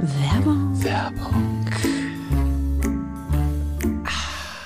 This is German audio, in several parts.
Werbung. Werbung.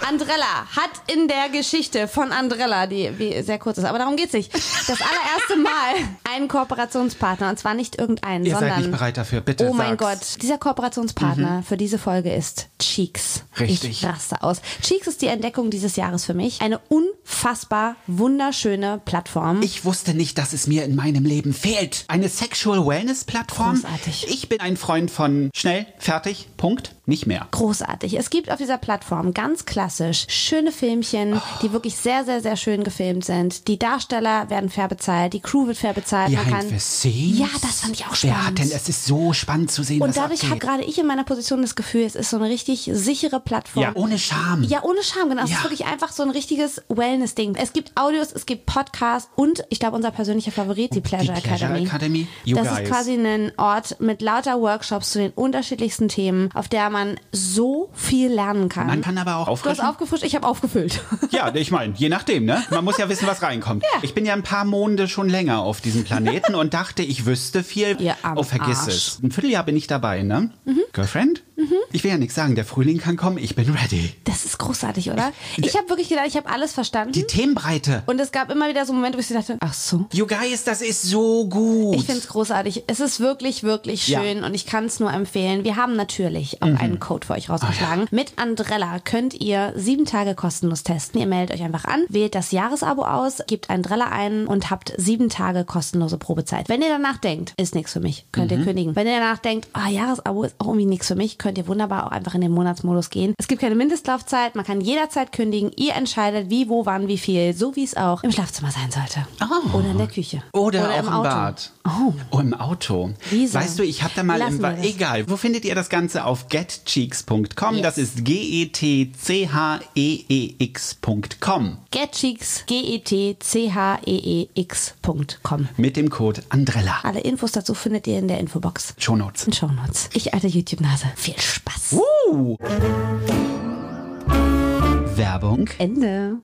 Andrella hat in der Geschichte von Andrella, die wie, sehr kurz ist, aber darum geht's nicht, das allererste Mal einen Kooperationspartner und zwar nicht irgendeinen, Ihr sondern seid nicht bereit dafür, bitte Oh mein sag's. Mhm. Gott, dieser Kooperationspartner für diese Folge ist Cheeks. Richtig. Ich raste aus. Cheeks ist die Entdeckung dieses Jahres für mich. Eine unfassbar wunderschöne Plattform. Ich wusste nicht, dass es mir in meinem Leben fehlt. Eine Sexual Wellness Plattform. Großartig. Ich bin ein Freund von schnell, fertig, Punkt, nicht mehr. Großartig. Es gibt auf dieser Plattform ganz klassisch schöne Filmchen, die wirklich sehr, sehr, sehr schön gefilmt sind. Die Darsteller werden fair bezahlt, die Crew wird fair bezahlt. Man Behind kann the scenes. Ja, das fand ich auch Wer hat spannend. denn, es ist so spannend zu sehen, Und dadurch habe gerade ich in meiner Position das Gefühl, es ist so eine richtig sichere Plattform. Ja, ohne Scham. Ja, ohne Scham, genau. Es Ja. ist wirklich einfach so ein richtiges Wellness-Ding. Es gibt Audios, es gibt Podcasts und ich glaube, unser persönlicher Favorit, die Pleasure, Die Pleasure Academy. Academy? You das guys. ist quasi ein Ort mit lauter Workshops zu den unterschiedlichsten Themen, auf der man so viel lernen kann. Man kann aber auch auffrischen. Aufgefrischt, ich habe aufgefüllt. Ja, ich meine, je nachdem, ne? Man muss ja wissen, was reinkommt. Ich bin ja ein paar Monde schon länger auf diesem Planeten und dachte, ich wüsste viel. Ihr oh, vergiss Arsch. es. Ein Vierteljahr bin ich dabei, ne? Girlfriend? Ich will ja nichts sagen. Der Frühling kann kommen. Ich bin ready. Das ist großartig, oder? Ich habe wirklich gedacht, ich habe alles verstanden. Die Themenbreite. und es gab immer wieder so Momente, wo ich dachte, ach so. You guys, das ist so gut. Ich finde es großartig. Es ist wirklich, wirklich Ja. schön und ich kann es nur empfehlen. Wir haben natürlich Mhm. auch einen Code für euch rausgeschlagen. Mit Andrella könnt ihr sieben Tage kostenlos testen. Ihr meldet euch einfach an, wählt das Jahresabo aus, gebt Andrella ein und habt sieben Tage kostenlose Probezeit. Wenn ihr danach denkt, ist nichts für mich, könnt Mhm. ihr kündigen. Wenn ihr danach denkt, ah, Jahresabo ist auch irgendwie nichts für mich, könnt ihr wunderbar auch einfach in den Monatsmodus gehen. Es gibt keine Mindestlaufzeit, man kann jederzeit kündigen. Ihr entscheidet, wie, wo, wann, wie viel, so wie es auch im Schlafzimmer sein sollte. Oh. Oder in der Küche. Oder, auch im im. Bad. Oh. Oh, im Auto. Wieso? Weißt du, ich habe da mal Lassen im das. Egal. Wo findet ihr das Ganze? Auf getcheeks.com. Yes. Das ist G-E-T-C-H-E-E-X.com. Getcheeks, G-E-T-C-H-E-E-X.com. Mit dem Code Andrella. Alle Infos dazu findet ihr in der Infobox. Shownotes. In Shownotes. Ich alte YouTube-Nase. Viel Spaß. Uh. Werbung. Ende.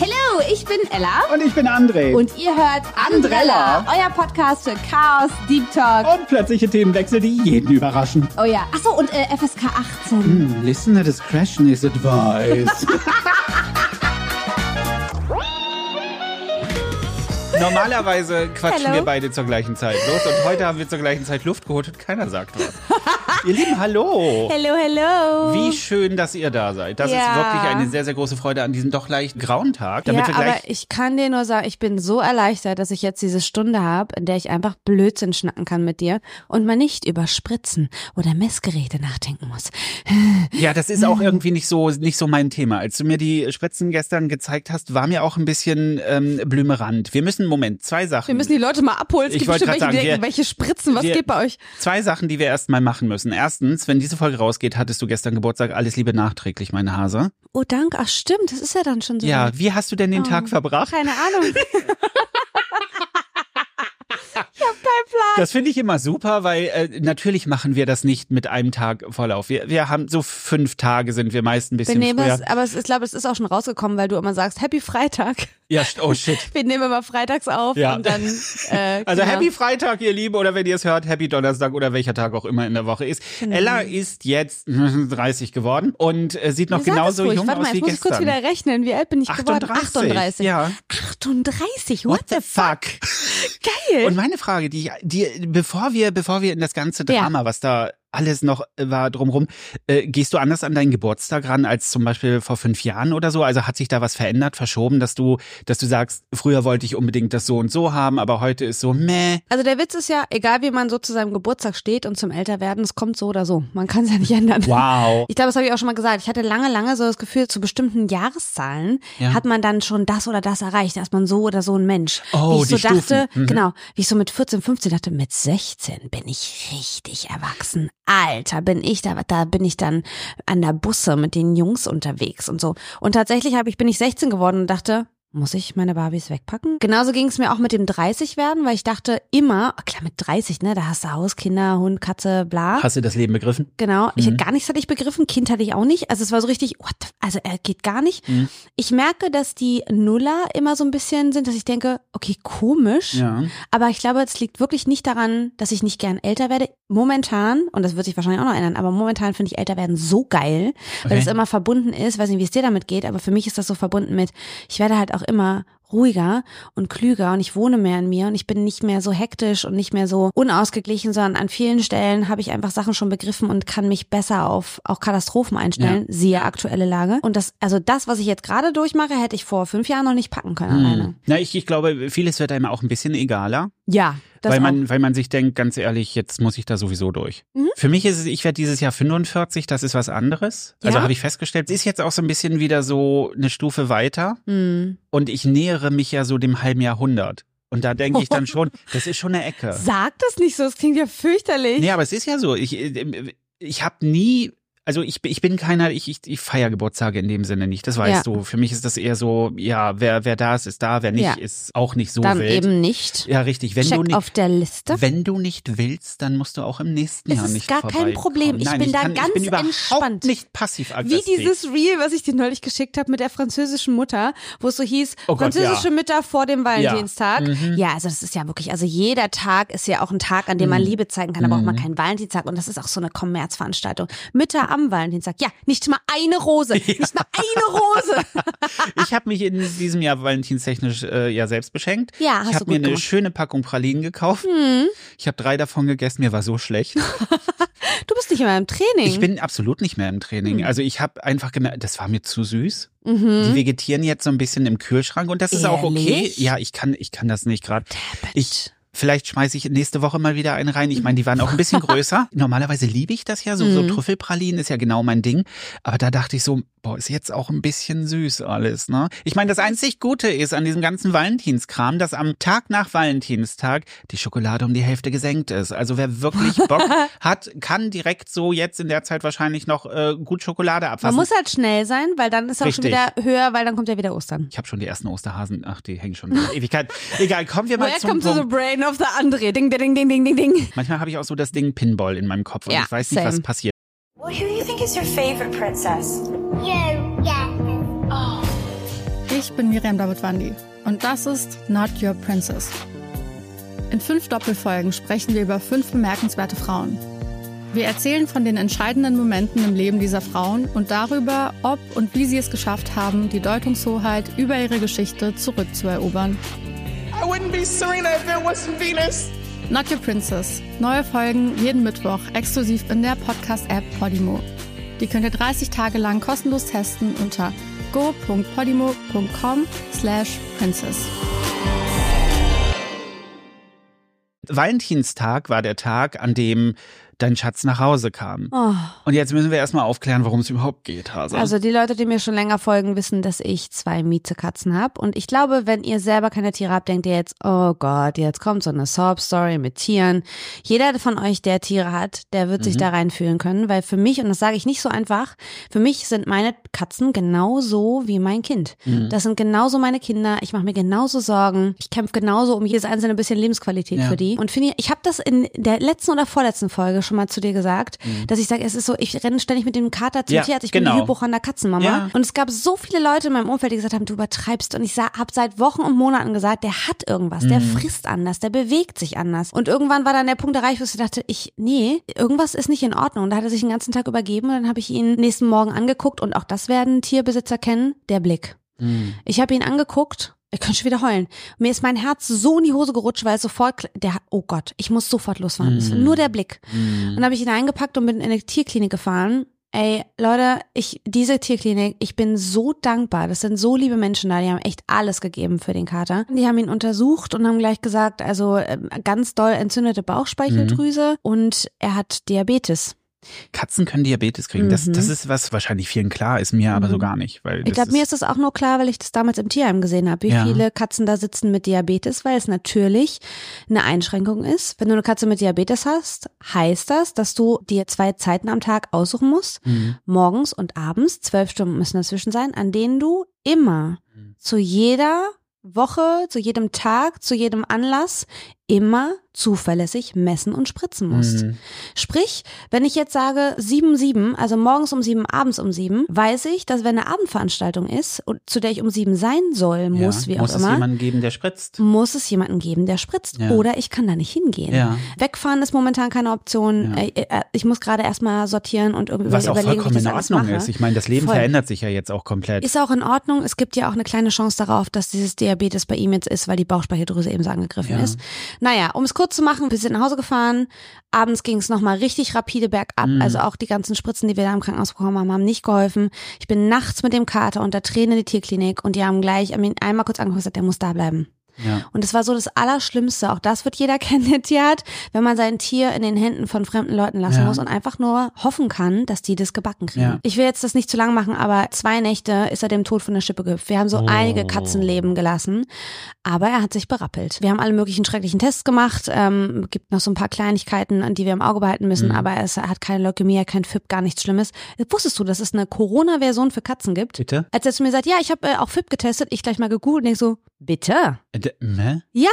Hallo, ich bin Ella. Und ich bin André. Und ihr hört Andrella, euer Podcast für Chaos, Deep Talk. Und plötzliche Themenwechsel, die jeden überraschen. Oh ja. Achso, und äh, FSK 18. Listener discretion is advised. Normalerweise quatschen Hello. wir beide zur gleichen Zeit los und heute haben wir zur gleichen Zeit Luft geholt und keiner sagt was. ihr Lieben, hallo. Hello, hello. Wie schön, dass ihr da seid. Das Ja. ist wirklich eine sehr, sehr große Freude an diesem doch leicht grauen Tag. Damit ja, wir aber ich kann dir nur sagen, ich bin so erleichtert, dass ich jetzt diese Stunde habe, in der ich einfach Blödsinn schnacken kann mit dir und mal nicht über Spritzen oder Messgeräte nachdenken muss. Ja, das ist auch irgendwie nicht so nicht so mein Thema. Als du mir die Spritzen gestern gezeigt hast, war mir auch ein bisschen ähm, blümerant. Wir müssen Moment zwei Sachen. Wir müssen die Leute mal abholen. Es Ich gibt bestimmt welche, sagen, wir- welche Spritzen, was wir- geht bei euch? Zwei Sachen, die wir erstmal machen müssen. Erstens, wenn diese Folge rausgeht, hattest du gestern Geburtstag. Alles Liebe nachträglich, meine Hase. Oh, danke. Ach, stimmt. Das ist ja dann schon so. Ja, wie hast du denn den Tag verbracht? Keine Ahnung. ich hab keinen Plan. Das finde ich immer super, weil äh, natürlich machen wir das nicht mit einem Tag Vorlauf. Wir, wir haben so fünf Tage sind wir meist ein Wir bisschen nehmen früher. es, aber es, ich glaube, es ist auch schon rausgekommen, weil du immer sagst, Happy Freitag. Ja, oh shit. Wir nehmen immer freitags auf Ja. und dann. Äh, Also genau. Happy Freitag, ihr Lieben, oder wenn ihr es hört, Happy Donnerstag oder welcher Tag auch immer in der Woche ist. Genau. Ella ist jetzt 30 geworden und äh, sieht noch genauso jung Warte aus mal, wie jetzt muss ich kurz gestern. wieder rechnen. Wie alt bin ich geworden? 38. 38. Ja. 38, what, the fuck? fuck? Geil. Und meine Frage, die, die, bevor wir, bevor wir in das ganze Ja. Drama, was da alles noch äh, war drumrum, äh, gehst du anders an deinen Geburtstag ran als zum Beispiel vor fünf Jahren oder so? Also hat sich da was verändert, verschoben, dass du, dass du sagst, früher wollte ich unbedingt das so und so haben, aber heute ist so meh. Also der Witz ist ja, egal wie man so zu seinem Geburtstag steht und zum Älterwerden, es kommt so oder so. Man kann es ja nicht ändern. Wow. Ich glaube, das habe ich auch schon mal gesagt. Ich hatte lange, lange so das Gefühl, zu bestimmten Jahreszahlen Ja. hat man dann schon das oder das erreicht. Da ist man so oder so ein Mensch. Oh, wie ich so die Stufen. dachte, Mhm. genau, wie ich so mit 14, 15 dachte, mit 16 bin ich richtig erwachsen. Alter, bin ich da, da bin ich dann an der Busse mit den Jungs unterwegs und so. Und tatsächlich habe ich, bin ich 16 geworden und dachte, muss ich meine Barbies wegpacken? Genauso ging es mir auch mit dem 30 werden, weil ich dachte immer, klar, mit 30, ne, da hast du Haus, Kinder, Hund, Katze, bla. Hast du das Leben begriffen? Genau, ich gar nichts hatte ich begriffen, Kind hatte ich auch nicht. Also es war so richtig, what also er geht gar nicht. Mhm. Ich merke, dass die Nuller immer so ein bisschen sind, dass ich denke, okay, komisch. Ja. Aber ich glaube, es liegt wirklich nicht daran, dass ich nicht gern älter werde. Momentan, und das wird sich wahrscheinlich auch noch ändern, aber momentan finde ich älter werden so geil, weil Okay. es immer verbunden ist. Weiß nicht, wie es dir damit geht, aber für mich ist das so verbunden mit, ich werde halt auch immer ruhiger und klüger und ich wohne mehr in mir und ich bin nicht mehr so hektisch und nicht mehr so unausgeglichen, sondern an vielen Stellen habe ich einfach Sachen schon begriffen und kann mich besser auf auch Katastrophen einstellen, siehe aktuelle Lage. Und das, also das, was ich jetzt gerade durchmache, hätte ich vor fünf Jahren noch nicht packen können alleine. Hm. Na, ich, ich glaube, vieles wird einem auch ein bisschen egaler. Ja, das weil auch. man, weil man sich denkt, ganz ehrlich, jetzt muss ich da sowieso durch. Mhm. Für mich ist es, ich werde dieses Jahr 45, das ist was anderes. Also Ja. habe ich festgestellt, es ist jetzt auch so ein bisschen wieder so eine Stufe weiter Hm. und ich nähere mich ja so dem halben Jahrhundert. Und da denke ich dann schon, das ist schon eine Ecke. Sag das nicht so, das klingt ja fürchterlich. Nee, aber es ist ja so, ich, äh, ich habe nie, also ich, ich bin keiner, ich, ich, ich feiere Geburtstage in dem Sinne nicht, das weißt Ja. du. Für mich ist das eher so, ja, wer, wer da ist, ist da, wer nicht, Ja. ist auch nicht so Dann wild. eben nicht. Ja, richtig. Wenn Check du nicht, auf der Liste. Wenn du nicht willst, dann musst du auch im nächsten Es Jahr ist nicht gar kein vorbeikommen. Problem. Ich Nein, bin da kann, ganz ich bin überhaupt entspannt. nicht passiv Wie aggressiv. dieses Reel, was ich dir neulich geschickt habe mit der französischen Mutter, wo es so hieß, Oh Gott, französische ja. Mütter vor dem Valentinstag. Mhm. Ja. also das ist ja wirklich, also jeder Tag ist ja auch ein Tag, an dem Mhm. man Liebe zeigen kann, aber auch mal keinen Valentinstag. Und das ist auch so eine Kommerzveranstaltung. Mütter am Valentinstag. Ja, nicht mal eine Rose. Nicht mal eine Rose. ich habe mich in diesem Jahr valentinstechnisch äh, ja selbst beschenkt. Ja, hast ich habe mir eine gemacht. schöne Packung Pralinen gekauft. Hm. Ich habe drei davon gegessen, mir war so schlecht. Du bist nicht immer im Training. Ich bin absolut nicht mehr im Training. Hm. Also ich habe einfach gemerkt, das war mir zu süß. Mhm. Die vegetieren jetzt so ein bisschen im Kühlschrank und das ist auch okay. Ehrlich? Ja, ich kann, ich kann das nicht gerade. Ich Vielleicht schmeiße ich nächste Woche mal wieder einen rein. Ich meine, die waren auch ein bisschen größer. Normalerweise liebe ich das ja. So, so Mhm. Trüffelpralinen ist ja genau mein Ding. Aber da dachte ich so, boah, ist jetzt auch ein bisschen süß alles, ne? Ich meine, das einzig Gute ist an diesem ganzen Valentinskram, dass am Tag nach Valentinstag die Schokolade um die Hälfte gesenkt ist. Also wer wirklich Bock hat, kann direkt so jetzt in der Zeit wahrscheinlich noch äh, gut Schokolade Man abfassen. muss halt schnell sein, weil dann ist auch schon Richtig. wieder höher, weil dann kommt ja wieder Ostern. ich habe schon die ersten Osterhasen. Ach, die hängen schon Ewigkeit. Egal, kommen wir mal zum Welcome to the Punkt. brain of the André. Ding, ding, ding, ding, ding, ding. Manchmal habe ich auch so das Ding Pinball in meinem Kopf und Ja, ich weiß nicht, was same. passiert. Well, who do you think is your favorite princess? You, yeah. Ich bin Miriam Davidwandi und das ist Not Your Princess. In fünf Doppelfolgen sprechen wir über fünf bemerkenswerte Frauen. Wir erzählen von den entscheidenden Momenten im Leben dieser Frauen und darüber, ob und wie sie es geschafft haben, die Deutungshoheit über ihre Geschichte zurückzuerobern. I wouldn't be Serena if there wasn't Venus. Not Your Princess. Neue Folgen jeden Mittwoch exklusiv in der Podcast-App Podimo. Die könnt ihr 30 Tage lang kostenlos testen unter go.podimo.com slash princess. Valentinstag war der Tag, an dem dein Schatz nach Hause kam. Oh. Und jetzt müssen wir erstmal aufklären, worum es überhaupt geht, Hase. Also die Leute, die mir schon länger folgen, wissen, dass ich zwei Miezekatzen habe. Und ich glaube, wenn ihr selber keine Tiere habt, denkt ihr jetzt, oh Gott, jetzt kommt so eine Sob-Story mit Tieren. Jeder von euch, der Tiere hat, der wird Mhm. sich da reinfühlen können. Weil für mich, und das sage ich nicht so einfach, für mich sind meine Katzen genauso wie mein Kind. Mhm. Das sind genauso meine Kinder. Ich mache mir genauso Sorgen. Ich kämpfe genauso um jedes einzelne bisschen Lebensqualität Ja. für die. Und finde, ich habe das in der letzten oder vorletzten Folge schon mal zu dir gesagt, Mhm. dass ich sage, es ist so, ich renne ständig mit dem Kater zum Ja, Tierarzt. Ich bin genau. die Hypochonder Katzenmama. Ja. Und es gab so viele Leute in meinem Umfeld, die gesagt haben, du übertreibst. Und ich habe seit Wochen und Monaten gesagt, der hat irgendwas, der Mhm. frisst anders, der bewegt sich anders. Und irgendwann war dann der Punkt erreicht, wo ich dachte, ich, nee, irgendwas ist nicht in Ordnung. Und da hat er sich den ganzen Tag übergeben und dann habe ich ihn nächsten Morgen angeguckt und auch das werden Tierbesitzer kennen, der Blick. Mhm. Ich habe ihn angeguckt. Ich könnte schon wieder heulen. Mir ist mein Herz so in die Hose gerutscht, weil es sofort, der, oh Gott, ich muss sofort losfahren. War Nur der Blick. Mhm. Und dann habe ich ihn eingepackt und bin in eine Tierklinik gefahren. Ey, Leute, ich, diese Tierklinik, ich bin so dankbar. Das sind so liebe Menschen da, die haben echt alles gegeben für den Kater. Die haben ihn untersucht und haben gleich gesagt, also ähm, ganz doll entzündete Bauchspeicheldrüse und er hat Diabetes. Katzen können Diabetes kriegen. Das, Mhm. das ist was wahrscheinlich vielen klar ist, mir aber so gar nicht. Weil Ich das glaube, mir ist, ist das auch nur klar, weil ich das damals im Tierheim gesehen habe, wie Ja. viele Katzen da sitzen mit Diabetes, weil es natürlich eine Einschränkung ist. Wenn du eine Katze mit Diabetes hast, heißt das, dass du dir zwei Zeiten am Tag aussuchen musst, Mhm. morgens und abends, zwölf Stunden müssen dazwischen sein, an denen du immer zu jeder Woche, zu jedem Tag, zu jedem Anlass immer zuverlässig messen und spritzen musst. Mhm. Sprich, wenn ich jetzt sage 7, 7, also morgens um 7, abends um 7, weiß ich, dass wenn eine Abendveranstaltung ist, zu der ich um 7 sein soll, muss, ja, wie muss auch es immer, jemanden geben, der spritzt. muss es jemanden geben, der spritzt. Ja. Oder ich kann da nicht hingehen. Ja. Wegfahren ist momentan keine Option. Ja. Äh, äh, Ich muss gerade erstmal sortieren und irgendwie Was auch überlegen, vollkommen in Ordnung ist. Ich meine, das Leben Voll. verändert sich ja jetzt auch komplett. Ist auch in Ordnung. Es gibt ja auch eine kleine Chance darauf, dass dieses Diabetes bei ihm jetzt ist, weil die Bauchspeicheldrüse eben so angegriffen ist. Naja, um es kurz zu machen, wir sind nach Hause gefahren. Abends ging es nochmal richtig rapide bergab. Mhm. Also auch die ganzen Spritzen, die wir da im Krankenhaus bekommen haben, haben nicht geholfen. Ich bin nachts mit dem Kater unter Tränen in die Tierklinik und die haben gleich einmal kurz angeguckt und gesagt, der muss da bleiben. Ja. Und es war so das Allerschlimmste. Auch das wird jeder kennen, der Tier hat, wenn man sein Tier in den Händen von fremden Leuten lassen Ja. muss und einfach nur hoffen kann, dass die das gebacken kriegen. Ja. Ich will jetzt das nicht zu lang machen, aber zwei Nächte ist er dem Tod von der Schippe gehüpft. Wir haben so Oh. einige Katzenleben gelassen, aber er hat sich berappelt. Wir haben alle möglichen schrecklichen Tests gemacht. Ähm, gibt noch so ein paar Kleinigkeiten, an die wir im Auge behalten müssen, Mhm. aber es er hat keine Leukämie, kein FIP, gar nichts Schlimmes. Wusstest du, dass es eine Corona-Version für Katzen gibt? Bitte? Als er zu mir sagt, ja, ich habe äh, auch FIP getestet, ich gleich mal gegoogelt und denk so, bitte? Äh, d- ne? Ja,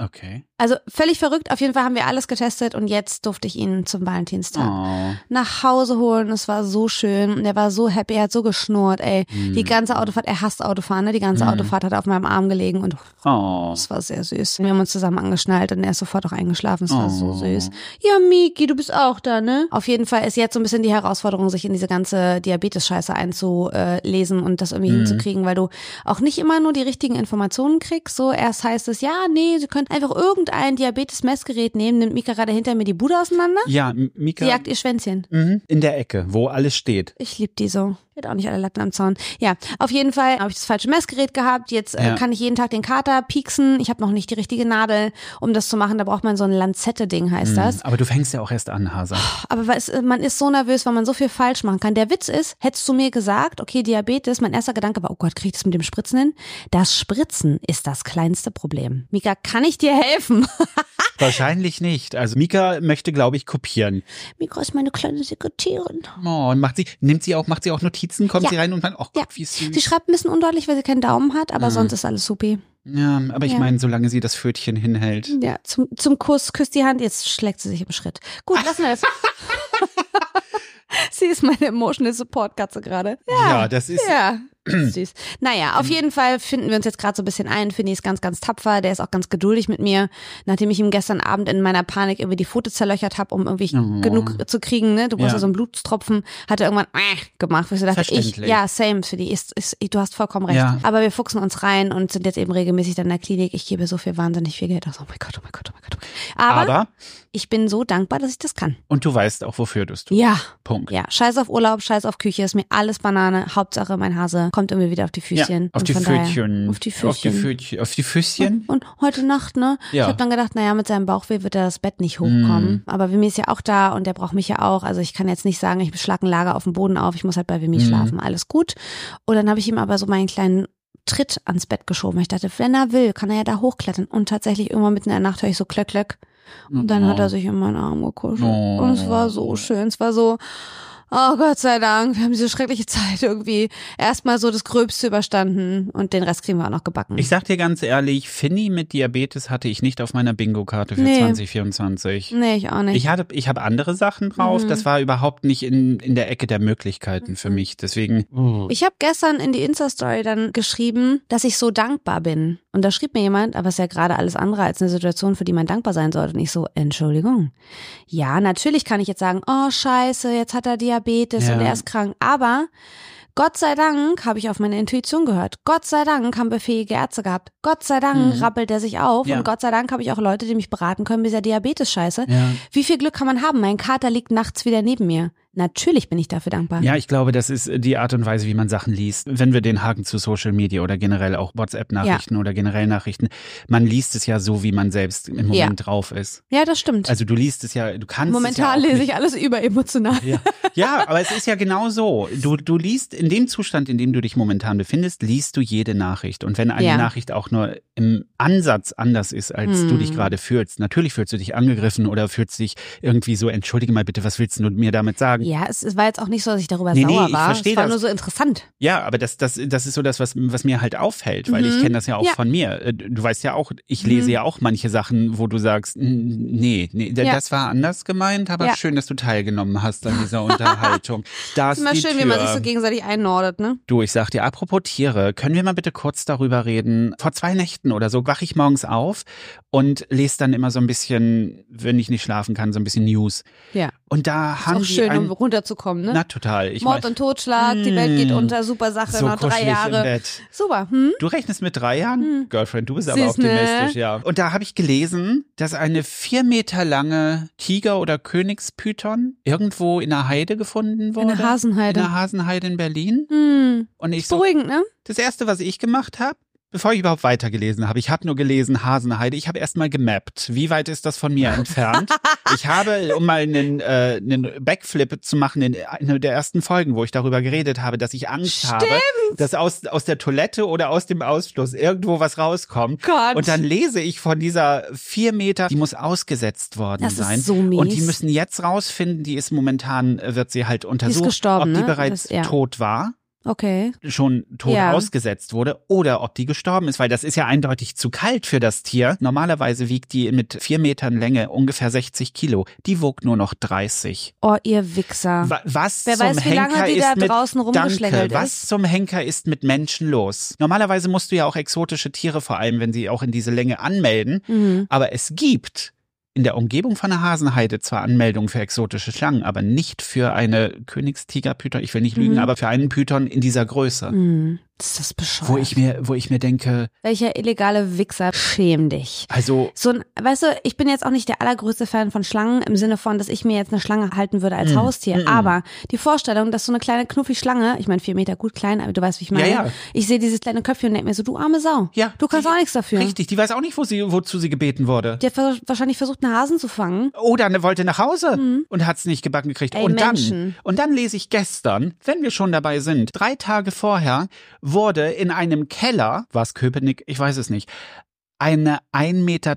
Okay. Also völlig verrückt. Auf jeden Fall haben wir alles getestet und jetzt durfte ich ihn zum Valentinstag Oh. nach Hause holen. Es war so schön und er war so happy. Er hat so geschnurrt, ey. Die ganze Autofahrt, er hasst Autofahren, ne? Die ganze Mhm. Autofahrt hat er auf meinem Arm gelegen und Oh. es war sehr süß. Wir haben uns zusammen angeschnallt und er ist sofort auch eingeschlafen. Es war so Oh. süß. Ja, Miki, du bist auch da, ne? Auf jeden Fall ist jetzt so ein bisschen die Herausforderung, sich in diese ganze Diabetes-Scheiße einzulesen und das irgendwie Mhm. hinzukriegen, weil du auch nicht immer nur die richtigen Informationen kriegst. So erst heißt es, ja, nee, sie können einfach irgendein Diabetes-Messgerät nehmen, nimmt Mika gerade hinter mir die Bude auseinander. Ja, M- Mika. Sie jagt ihr Schwänzchen. Mhm. In der Ecke, wo alles steht. Ich lieb die so. Hat auch nicht alle Latten am Zaun. Ja, auf jeden Fall habe ich das falsche Messgerät gehabt. Jetzt äh, Ja. kann ich jeden Tag den Kater pieksen. Ich habe noch nicht die richtige Nadel, um das zu machen. Da braucht man so ein Lanzette-Ding, heißt das. Aber du fängst ja auch erst an, Hase. Aber was, man ist so nervös, weil man so viel falsch machen kann. Der Witz ist, hättest du mir gesagt, okay, Diabetes, mein erster Gedanke war, oh Gott, krieg ich das mit dem Spritzen hin? Das Spritzen ist das kleinste Problem. Mika, kann ich dir helfen? Wahrscheinlich nicht. Also Mika möchte, glaube ich, kopieren. Mika ist meine kleine Sekretärin. Oh, und macht sie, nimmt sie auch, macht sie auch Notizen, kommt Ja. sie rein und dann, oh Gott, Ja, wie süß. sie schreibt ein bisschen undeutlich, weil sie keinen Daumen hat, aber sonst ist alles supi. ja, aber ich Ja. meine, solange sie das Pfötchen hinhält. Ja, zum, zum Kuss, küsst die Hand, jetzt schlägt sie sich im Schritt. Gut, lassen wir das. sie ist meine emotional Support Katze gerade. Ja, das ist, Ja, süß. Naja, auf jeden Fall finden wir uns jetzt gerade so ein bisschen ein. Finny ist ganz, ganz tapfer. Der ist auch ganz geduldig mit mir. Nachdem ich ihm gestern Abend in meiner Panik irgendwie die Pfote zerlöchert habe, um irgendwie Oh. genug zu kriegen, ne? Du brauchst ja. Ja. so einen Blutstropfen, hat er irgendwann äh, gemacht. Wo ich so dachte, ich, ja, same für die. Ist, ist, du hast vollkommen recht. Ja. Aber wir fuchsen uns rein und sind jetzt eben regelmäßig dann in der Klinik. Ich gebe so viel wahnsinnig viel Geld aus. Oh mein Gott, oh mein Gott, oh mein Gott. Oh mein Gott. Aber, aber, ich bin so dankbar, dass ich das kann. und du weißt auch, wofür du es tust. Ja. Punkt. Ja, scheiß auf Urlaub, scheiß auf Küche, ist mir alles Banane. Hauptsache, mein Hase kommt irgendwie wieder auf die Füßchen. Ja, auf Und die Pfötchen. Auf die Auf die Füßchen. Auf die Füßchen. Und heute Nacht, ne? Ja. Ich habe dann gedacht, naja, mit seinem Bauchweh wird er das Bett nicht hochkommen. Aber Vimy ist ja auch da und der braucht mich ja auch. Also ich kann jetzt nicht sagen, ich schlage ein Lager auf dem Boden auf, ich muss halt bei Vimy schlafen. Alles gut. Und dann habe ich ihm aber so meinen kleinen Tritt ans Bett geschoben. Ich dachte, wenn er will, kann er ja da hochklettern. Und tatsächlich irgendwann mitten in der Nacht höre ich so klöck, klöck. Und dann hat er sich in meinen Arm gekuschelt. Oh. Und es war so schön. Es war so, oh Gott sei Dank, wir haben diese schreckliche Zeit irgendwie erstmal so das Gröbste überstanden und den Rest kriegen wir auch noch gebacken. Ich sag dir ganz ehrlich, Finny mit Diabetes hatte ich nicht auf meiner Bingo-Karte für Nee. 2024. nee, ich auch nicht. Ich hatte, ich habe andere Sachen drauf. Mhm. Das war überhaupt nicht in, in der Ecke der Möglichkeiten für mich. Deswegen, Ich habe gestern in die Insta-Story dann geschrieben, dass ich so dankbar bin. Und da schrieb mir jemand, aber es ist ja gerade alles andere als eine Situation, für die man dankbar sein sollte. Und ich so, Entschuldigung. Ja, natürlich kann ich jetzt sagen, oh scheiße, jetzt hat er Diabetes Ja. und er ist krank. Aber Gott sei Dank habe ich auf meine Intuition gehört. Gott sei Dank haben wir fähige Ärzte gehabt. Gott sei Dank Mhm. rappelt er sich auf. Ja. Und Gott sei Dank habe ich auch Leute, die mich beraten können mit dieser Diabetes-Scheiße. ja. Wie viel Glück kann man haben? Mein Kater liegt nachts wieder neben mir. Natürlich bin ich dafür dankbar. Ja, ich glaube, das ist die Art und Weise, wie man Sachen liest. Wenn wir den Haken zu Social Media oder generell auch WhatsApp-Nachrichten oder generell Nachrichten, man liest es ja so, wie man selbst im Moment Ja. drauf ist. Ja, das stimmt. Also du liest es ja, du kannst Momentan es ja lese ich alles überemotional. Ja. ja, aber es ist ja genau so. Du, du liest in dem Zustand, in dem du dich momentan befindest, liest du jede Nachricht. Und wenn eine Ja. Nachricht auch nur im Ansatz anders ist, als du Hm. dich gerade fühlst, natürlich fühlst du dich angegriffen oder fühlst dich irgendwie so, entschuldige mal bitte, was willst du mir damit sagen? Ja, es, es war jetzt auch nicht so, dass ich darüber Nee, nee, sauer ich war. verstehe es war das. nur so interessant. Ja, aber das, das, das ist so das, was, was mir halt auffällt, weil ich kenne das ja auch Mhm. Ja. von mir. Äh, Du weißt ja auch, ich lese ja auch manche Sachen, wo du sagst, "N- nee, nee, Ja. das war anders gemeint, aber Ja. schön, dass du teilgenommen hast an dieser Unterhaltung. Da ist Immer schön, Tür. wie man sich so gegenseitig einnordet, ne? Du, ich sag dir, apropos Tiere, können wir mal bitte kurz darüber reden? Vor zwei Nächten oder so wache ich morgens auf und lese dann immer so ein bisschen, wenn ich nicht schlafen kann, so ein bisschen News. Ja. Und da haben die ein, runterzukommen, ne? na total. Ich Mord mein, und Totschlag, die Welt geht unter, super Sache, so noch drei Jahre. Super, hm? Du rechnest mit drei Jahren? Girlfriend, du bist aber Süß, ne? optimistisch, ja. Und da habe ich gelesen, dass eine vier Meter lange Tiger- oder Königspython irgendwo in der Heide gefunden wurde. der Hasenheide. In der Hasenheide in Berlin. Hm. Und ich so, Beruhigend, ne? das erste, was ich gemacht habe, bevor ich überhaupt weitergelesen habe, ich habe nur gelesen Hasenheide, ich habe erstmal gemappt. Wie weit ist das von mir entfernt? Ich habe, um mal einen, äh, einen Backflip zu machen, in einer der ersten Folgen, wo ich darüber geredet habe, dass ich Angst habe, dass aus, aus der Toilette oder aus dem Ausschluss irgendwo was rauskommt. Gott. Und dann lese ich von dieser vier Meter, die muss ausgesetzt worden Das ist sein. so mies. Und die müssen jetzt rausfinden, die ist momentan, äh, wird sie halt untersucht, ob die ne? bereits Das- ja. tot war Okay. schon tot Ja. ausgesetzt wurde oder ob die gestorben ist, weil das ist ja eindeutig zu kalt für das Tier. Normalerweise wiegt die mit vier Metern Länge ungefähr 60 Kilo. Die wog nur noch 30. Oh, ihr Wichser. Wa- Was Wer zum weiß, wie lange Henker die ist da mit, draußen rumgeschlängelt danke, was ist. zum Henker ist mit Menschen los? Normalerweise musst du ja auch exotische Tiere, vor allem wenn sie auch in diese Länge anmelden, Mhm. aber es gibt in der Umgebung von der Hasenheide zwar Anmeldungen für exotische Schlangen, aber nicht für eine Königstigerpython, ich will nicht lügen, Mhm. aber für einen Python in dieser Größe. Das ist bescheuert. Wo ich mir, wo ich mir denke, Welcher illegale Wichser, schäm dich. also So ein, weißt du, ich bin jetzt auch nicht der allergrößte Fan von Schlangen im Sinne von, dass ich mir jetzt eine Schlange halten würde Mm, als Haustier. Aber die Vorstellung, dass so eine kleine knuffi Schlange, ich meine vier Meter gut klein, aber du weißt, wie ich meine. Ja, ja. Ich sehe dieses kleine Köpfchen und denke mir so, du arme Sau. ja, Du kannst die- auch nichts dafür. Richtig, die weiß auch nicht, wo sie, wozu sie gebeten wurde. Die hat wahrscheinlich versucht, einen Hasen zu fangen. Oder eine wollte nach Hause und hat's nicht gebacken gekriegt. Mhm. Ey, und Menschen. dann, und dann lese ich gestern, wenn wir schon dabei sind, drei Tage vorher wurde in einem Keller, was Köpenick, ich weiß es nicht, eine 1,20 Meter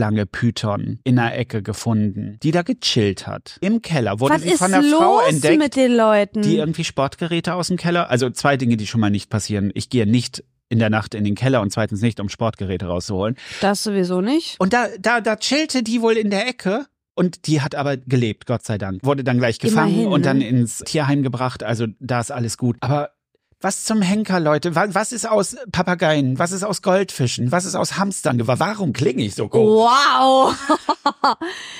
lange Python in der Ecke gefunden, die da gechillt hat. Im Keller wurde Was sie von einer Frau entdeckt. mit den Leuten? die irgendwie Sportgeräte aus dem Keller. Also zwei Dinge, die schon mal nicht passieren. Ich gehe nicht in der Nacht in den Keller und zweitens nicht, um Sportgeräte rauszuholen. das sowieso nicht. Und da, da, da chillte die wohl in der Ecke. Und die hat aber gelebt, Gott sei Dank. Wurde dann gleich gefangen Immerhin, und dann ne? ins Tierheim gebracht. Also da ist alles gut. Aber was zum Henker, Leute? Was, ist aus Papageien? Was ist aus Goldfischen? Was ist aus Hamstern? Warum klinge ich so komisch? Wow.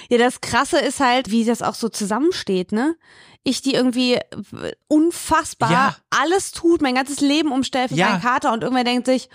ja, das Krasse ist halt, wie das auch so zusammensteht, ne? Ich die irgendwie unfassbar Ja. alles tut, mein ganzes Leben umstellt für Ja. meinen Kater und irgendwer denkt sich,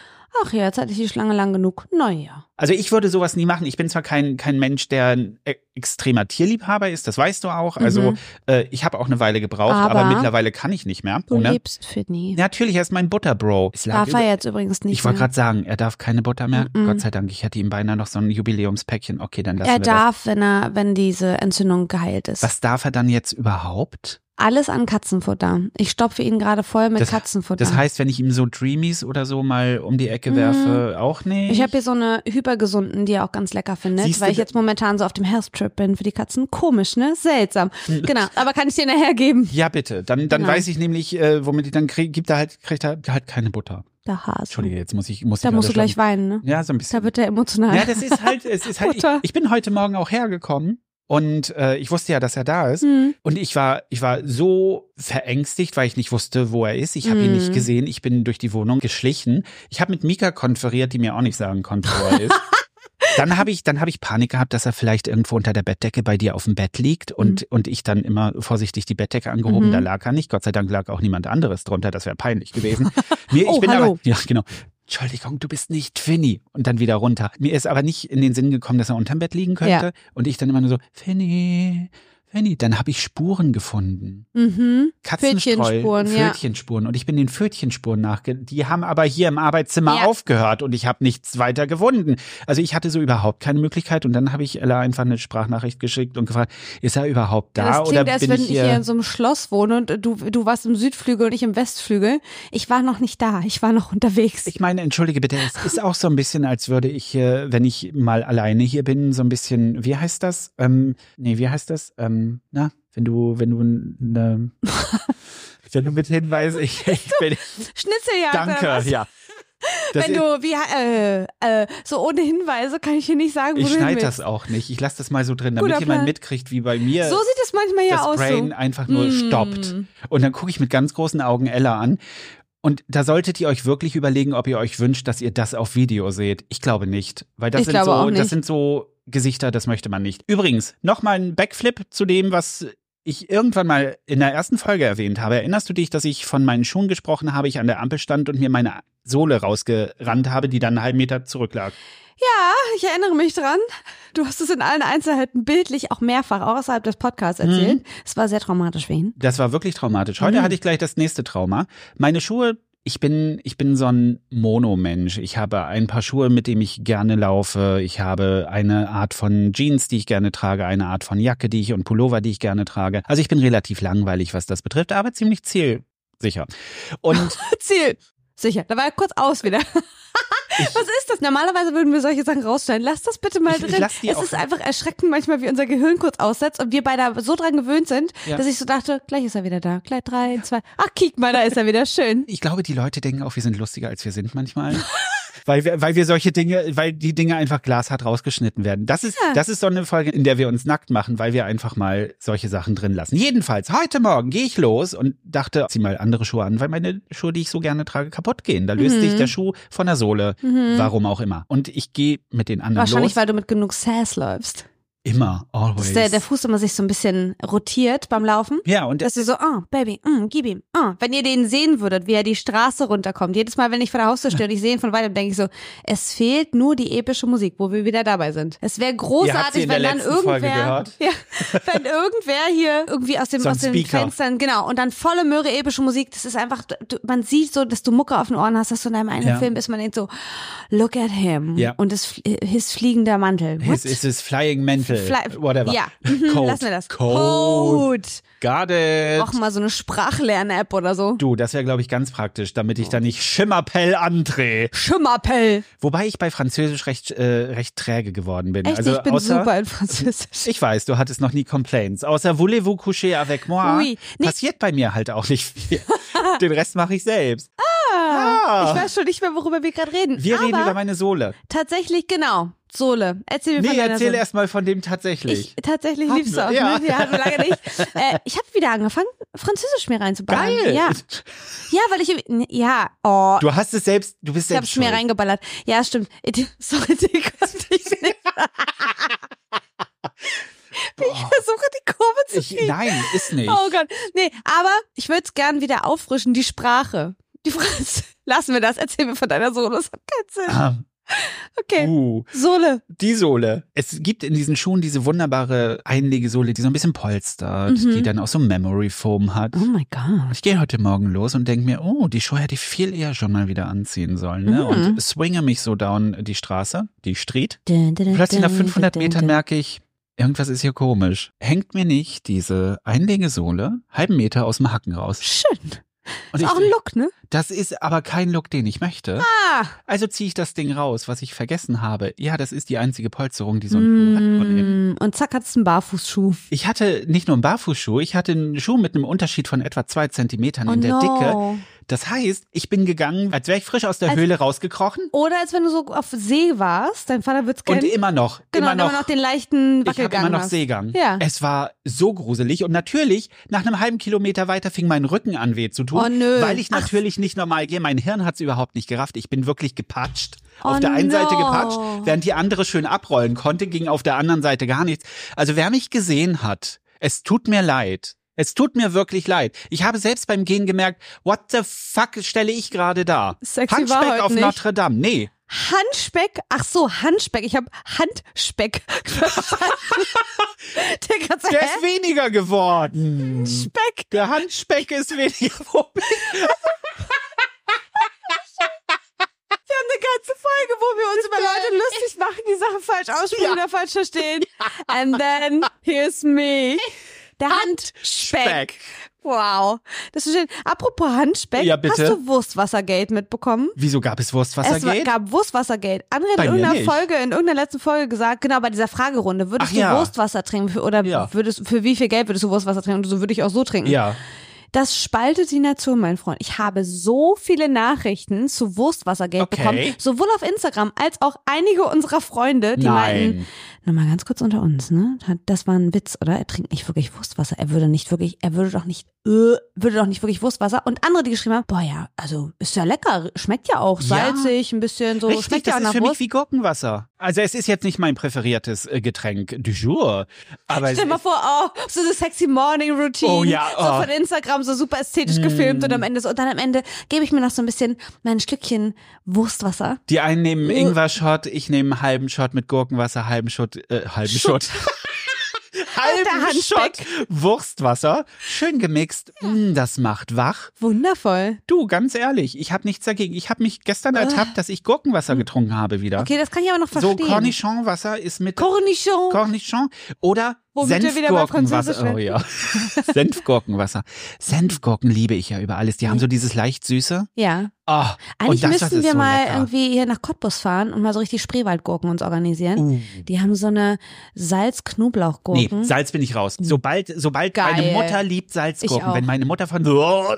ach ja, jetzt hatte ich die Schlange lang genug. Naja. Also ich würde sowas nie machen. Ich bin zwar kein, kein Mensch, der ein e- extremer Tierliebhaber ist, das weißt du auch. Also äh, ich habe auch eine Weile gebraucht, aber, Mhm. Aber mittlerweile kann ich nicht mehr. Du ohne. lebst für nie. Natürlich, er ist mein Butterbro. Darf er jetzt übrigens nicht Ich wollte gerade sagen, er darf keine Butter mehr. Mhm. Gott sei Dank, ich hätte ihm beinahe noch so ein Jubiläumspäckchen. Okay, dann lassen Er wir das. darf, wenn er, wenn diese Entzündung geheilt ist. Was darf er dann jetzt überhaupt? Alles an Katzenfutter. Ich stopfe ihn gerade voll mit Das- Katzenfutter. Das heißt, wenn ich ihm so Dreamies oder so mal um die Ecke werfe, auch nicht. Mhm. Ich habe hier so eine hypergesunden, die er auch ganz lecker findet, Siehst weil ich jetzt momentan so auf dem Health Trip bin für die Katzen. Komisch, ne? Seltsam. genau, aber kann ich dir nachher geben. ja, bitte. Dann, dann Genau. weiß ich nämlich, äh, womit ich dann krieg, gibt er halt, kriegt er halt keine Butter. Der Hase. Entschuldige, jetzt muss ich, muss Da ich musst du gleich weinen, ne? Ja, so ein bisschen. Da wird er emotional. Ja, das ist halt, es ist halt, ich, Butter. ich bin heute Morgen auch hergekommen und äh, ich wusste ja, dass er da ist. Hm. Und ich war, ich war so verängstigt, weil ich nicht wusste, wo er ist. Ich habe ihn Mhm. nicht gesehen. Ich bin durch die Wohnung geschlichen. Ich habe mit Mika konferiert, die mir auch nicht sagen konnte, wo er ist. Dann habe ich, dann habe ich Panik gehabt, dass er vielleicht irgendwo unter der Bettdecke bei dir auf dem Bett liegt und und ich dann immer vorsichtig die Bettdecke angehoben. Mhm. Da lag er nicht. Gott sei Dank lag auch niemand anderes drunter. Das wäre peinlich gewesen. Mir, ich Oh, bin hallo. aber, ja genau. Entschuldigung, du bist nicht Finny. Und dann wieder runter. Mir ist aber nicht in den Sinn gekommen, dass er unterm Bett liegen könnte. Ja. Und ich dann immer nur so, Finny, Finny. Dann habe ich Spuren gefunden. Mhm. Katzenstreu, Pfötchenspuren, ja. Und ich bin den Pfötchenspuren nachge... Die haben aber hier im Arbeitszimmer Ja. aufgehört und ich habe nichts weiter gewunden. Also ich hatte so überhaupt keine Möglichkeit und dann habe ich Ella einfach eine Sprachnachricht geschickt und gefragt, ist er überhaupt da das oder klingt, als bin wenn ich hier... hier in so einem Schloss wohne und du, du warst im Südflügel und ich im Westflügel. Ich war noch nicht da. Ich war noch unterwegs. Ich meine, entschuldige bitte, es ist auch so ein bisschen, als würde ich, wenn ich mal alleine hier bin, so ein bisschen, wie heißt das? Ähm, nee, wie heißt das? Ähm, na, wenn du, wenn du eine, wenn du mit Hinweis, ich, ich bin, Schnitzeljagd. danke, was? ja. Das Wenn du, wie, äh, äh, so ohne Hinweise kann ich hier nicht sagen, wo ich schneide das auch nicht. Ich lasse das mal so drin, damit Guter jemand Plan. mitkriegt, wie bei mir So sieht es manchmal ja das aus. Brain So. einfach nur Mm. stoppt. Und dann gucke ich mit ganz großen Augen Ella an. Und da solltet ihr euch wirklich überlegen, ob ihr euch wünscht, dass ihr das auf Video seht. Ich glaube nicht, weil das Ich sind so, auch das sind so Gesichter, das möchte man nicht. Übrigens, nochmal ein Backflip zu dem, was ich irgendwann mal in der ersten Folge erwähnt habe. Erinnerst du dich, dass ich von meinen Schuhen gesprochen habe, ich an der Ampel stand und mir meine Sohle rausgerannt habe, die dann einen halben Meter zurücklag? Ja, ich erinnere mich dran. Du hast es in allen Einzelheiten bildlich auch mehrfach außerhalb des Podcasts erzählt. Es war sehr traumatisch für ihn. Das war wirklich traumatisch. Heute Mhm. hatte ich gleich das nächste Trauma. Meine Schuhe, ich bin, ich bin so ein Monomensch. Ich habe ein paar Schuhe, mit denen ich gerne laufe. Ich habe eine Art von Jeans, die ich gerne trage, eine Art von Jacke, die ich und Pullover, die ich gerne trage. Also ich bin relativ langweilig, was das betrifft, aber ziemlich zielsicher. Und Ziel. Sicher. Da war er kurz aus wieder. Was ist das? Normalerweise würden wir solche Sachen rausschneiden. Lass das bitte mal Ich- ich drin. die es ist drin. einfach erschreckend manchmal, wie unser Gehirn kurz aussetzt und wir beide so dran gewöhnt sind, Ja. dass ich so dachte, gleich ist er wieder da. Gleich drei, zwei. Ach, kiek mal, da ist er wieder schön. ich glaube, die Leute denken auch, wir sind lustiger, als wir sind manchmal. Weil wir, weil wir solche Dinge, weil die Dinge einfach glashart rausgeschnitten werden. Das ist, Ja. das ist so eine Folge, in der wir uns nackt machen, weil wir einfach mal solche Sachen drin lassen. Jedenfalls, heute Morgen gehe ich los und dachte, zieh mal andere Schuhe an, weil meine Schuhe, die ich so gerne trage, kaputt gehen. Da löst Mhm. sich der Schuh von der Sohle. Warum auch immer. Und ich gehe mit den anderen Wahrscheinlich, los. weil du mit genug Sass läufst. Immer, always. Dass der, der Fuß immer sich so ein bisschen rotiert beim Laufen. ja, und Dass du so, oh, Baby, mm, gib ihm. Oh. Wenn ihr den sehen würdet, wie er die Straße runterkommt. Jedes Mal, wenn ich vor der Haustür stehe und ich sehe ihn von weitem, denke ich so, es fehlt nur die epische Musik, wo wir wieder dabei sind. Es wäre großartig, wenn dann irgendwer, ja, wenn irgendwer hier irgendwie aus dem So aus den Speaker. Fenstern, genau, und dann volle Möhre epische Musik. Das ist einfach, du, man sieht so, dass du Mucke auf den Ohren hast, dass du in einem einen Ja. Film bist, man denkt so, look at him. Ja. Und das, his fliegender Mantel. What? es ist es Flying Mental, Fly- whatever. Ja, mhm, Code. lassen wir das. Code. Got it. Auch mal so eine Sprachlern-App oder so. Du, das wäre, glaube ich, ganz praktisch, damit ich da nicht Schimmerpell andrehe. Schimmerpell. Wobei ich bei Französisch recht, äh, recht träge geworden bin. Echt, also ich bin außer, super in Französisch. Ich weiß, du hattest noch nie Complaints. Außer voulez-vous coucher avec moi? Oui. Nee. Passiert bei mir halt auch nicht viel. Den Rest mache ich selbst. Ah, ich weiß schon nicht mehr, worüber wir gerade reden. Wir Aber reden über meine Sohle. tatsächlich, genau. Sohle. Erzähl mir Nee, von deiner erzähl Sohle. erst mal von dem tatsächlich. Ich tatsächlich Hatten liebst du auch, ja. ne? Ja, hatten wir lange nicht. Äh, ich habe wieder angefangen, Französisch mir reinzuballern. Geil. Ja. ja, weil ich ja, oh, Du hast es selbst, du bist ich selbst hab's mir schuld. reingeballert. Ja, stimmt. Sorry, die konnte ich nicht. Ich versuche die Kurve zu Ich, kriegen. nein, ist nicht. Oh Gott. Nee, aber ich würde es gern wieder auffrischen, die Sprache. Die Franz. Lassen wir das. Erzähl mir von deiner Sohle. Das hat keinen Sinn. Ah, Okay. uh. Sohle. Die Sohle. Es gibt in diesen Schuhen diese wunderbare Einlegesohle, die so ein bisschen polstert, Mhm. die dann auch so Memory Foam hat. Oh my God. Ich gehe heute Morgen los und denke mir, oh, die Schuhe hätte ich viel eher schon mal wieder anziehen sollen. Ne? Mhm. Und swinge mich so down die Straße, die Street. Plötzlich nach 500 Metern merke ich, irgendwas ist hier komisch. Hängt mir nicht diese Einlegesohle halben Meter aus dem Hacken raus. Schön. Und Ist ich, auch ein Look, ne? das ist aber kein Look, den ich möchte. Ah. Also ziehe ich das Ding raus, was ich vergessen habe. Ja, das ist die einzige Polsterung, die so ein Schuh hat von. Mm, Und zack, hat's einen Barfußschuh. Ich hatte nicht nur einen Barfußschuh, ich hatte einen Schuh mit einem Unterschied von etwa zwei Zentimetern Oh in der no. Dicke. Das heißt, ich bin gegangen, als wäre ich frisch aus der Als- Höhle rausgekrochen. Oder als wenn du so auf See warst, dein Vater wird's Und kennen. immer noch, genau, immer und noch, immer noch den leichten ich habe Wackelgang immer noch. Seegang. Ja. Es war so gruselig und natürlich, nach einem halben Kilometer weiter fing mein Rücken an weh zu tun, Oh, nö. weil ich Ach. natürlich nicht normal gehe. Mein Hirn hat's überhaupt nicht gerafft. Ich bin wirklich gepatscht. Auf Oh, der einen Seite no. gepatscht, während die andere schön abrollen konnte, ging auf der anderen Seite gar nichts. Also wer mich gesehen hat, es tut mir leid. Es tut mir wirklich leid. Ich habe selbst beim Gehen gemerkt, what the fuck stelle ich gerade da? Sexy Handspeck auf nicht. Notre Dame. Nee. Handspeck? Ach so, Handspeck. Ich habe Handspeck verstanden. Der ganze Der ist weniger geworden. Speck. Der Handspeck ist weniger. Wir haben eine ganze Folge, wo wir uns über Leute lustig machen, die Sachen falsch aussprechen oder falsch verstehen. And then, here's me. Der Handspeck. Speck. Wow. Das ist schön. Apropos Handspeck, Ja, bitte. hast du Wurstwassergate mitbekommen? Wieso gab es Es war, Wurstwassergate? gab Wurstwassergate. André hat in irgendeiner nicht. Folge, in irgendeiner letzten Folge gesagt, genau bei dieser Fragerunde, würdest Ach du ja. Wurstwasser trinken für, oder Ja. würdest, für wie viel Geld würdest du Wurstwasser trinken? Und so würde ich auch so trinken. Ja. Das spaltet die Nation, mein Freund. Ich habe so viele Nachrichten zu Wurstwassergate Okay. bekommen, sowohl auf Instagram als auch einige unserer Freunde, die Nein. meinten, nur mal ganz kurz unter uns, ne? Das war ein Witz, oder? Er trinkt nicht wirklich Wurstwasser. Er würde nicht wirklich, er würde doch nicht, äh, würde doch nicht wirklich Wurstwasser. Und andere, die geschrieben haben, boah ja, also ist ja lecker, schmeckt ja auch Ja. salzig, ein bisschen so, Richtig, schmeckt das ja ist nach für Wurst. mich wie Gurkenwasser. Also es ist jetzt nicht mein präferiertes äh, Getränk du jour. Aber Stell dir mal vor, oh, so eine sexy Morning Routine. Oh ja, So oh. von Instagram, so super ästhetisch gefilmt und am Ende so. Und dann am Ende gebe ich mir noch so ein bisschen mein Stückchen Wurstwasser. die einen nehmen. Ingwer-Shot, ich nehme einen halben Shot mit Gurkenwasser, halben Shot, äh, halben Shot. der halben. Shot Wurstwasser. Schön gemixt. Mm, das macht wach. Wundervoll. Du, ganz ehrlich, ich habe nichts dagegen. Ich habe mich gestern ertappt, dass ich Gurkenwasser getrunken habe wieder. Okay, das kann ich aber noch so verstehen. Cornichonwasser ist mit Cornichon. Cornichon oder Womit wir wieder bei Senfgurkenwasser. Französisch Oh ja. Senfgurkenwasser. Senfgurken liebe ich ja über alles. Die haben so dieses leicht süße. ja. Oh, Eigentlich das, müssten wir so mal lecker. irgendwie hier nach Cottbus fahren und mal so richtig Spreewaldgurken uns organisieren. Uh. Die haben so eine Nee, Salz-Knoblauchgurken. Salz bin ich raus. Sobald, sobald Geil. meine Mutter liebt Salzgurken, wenn meine Mutter von oh,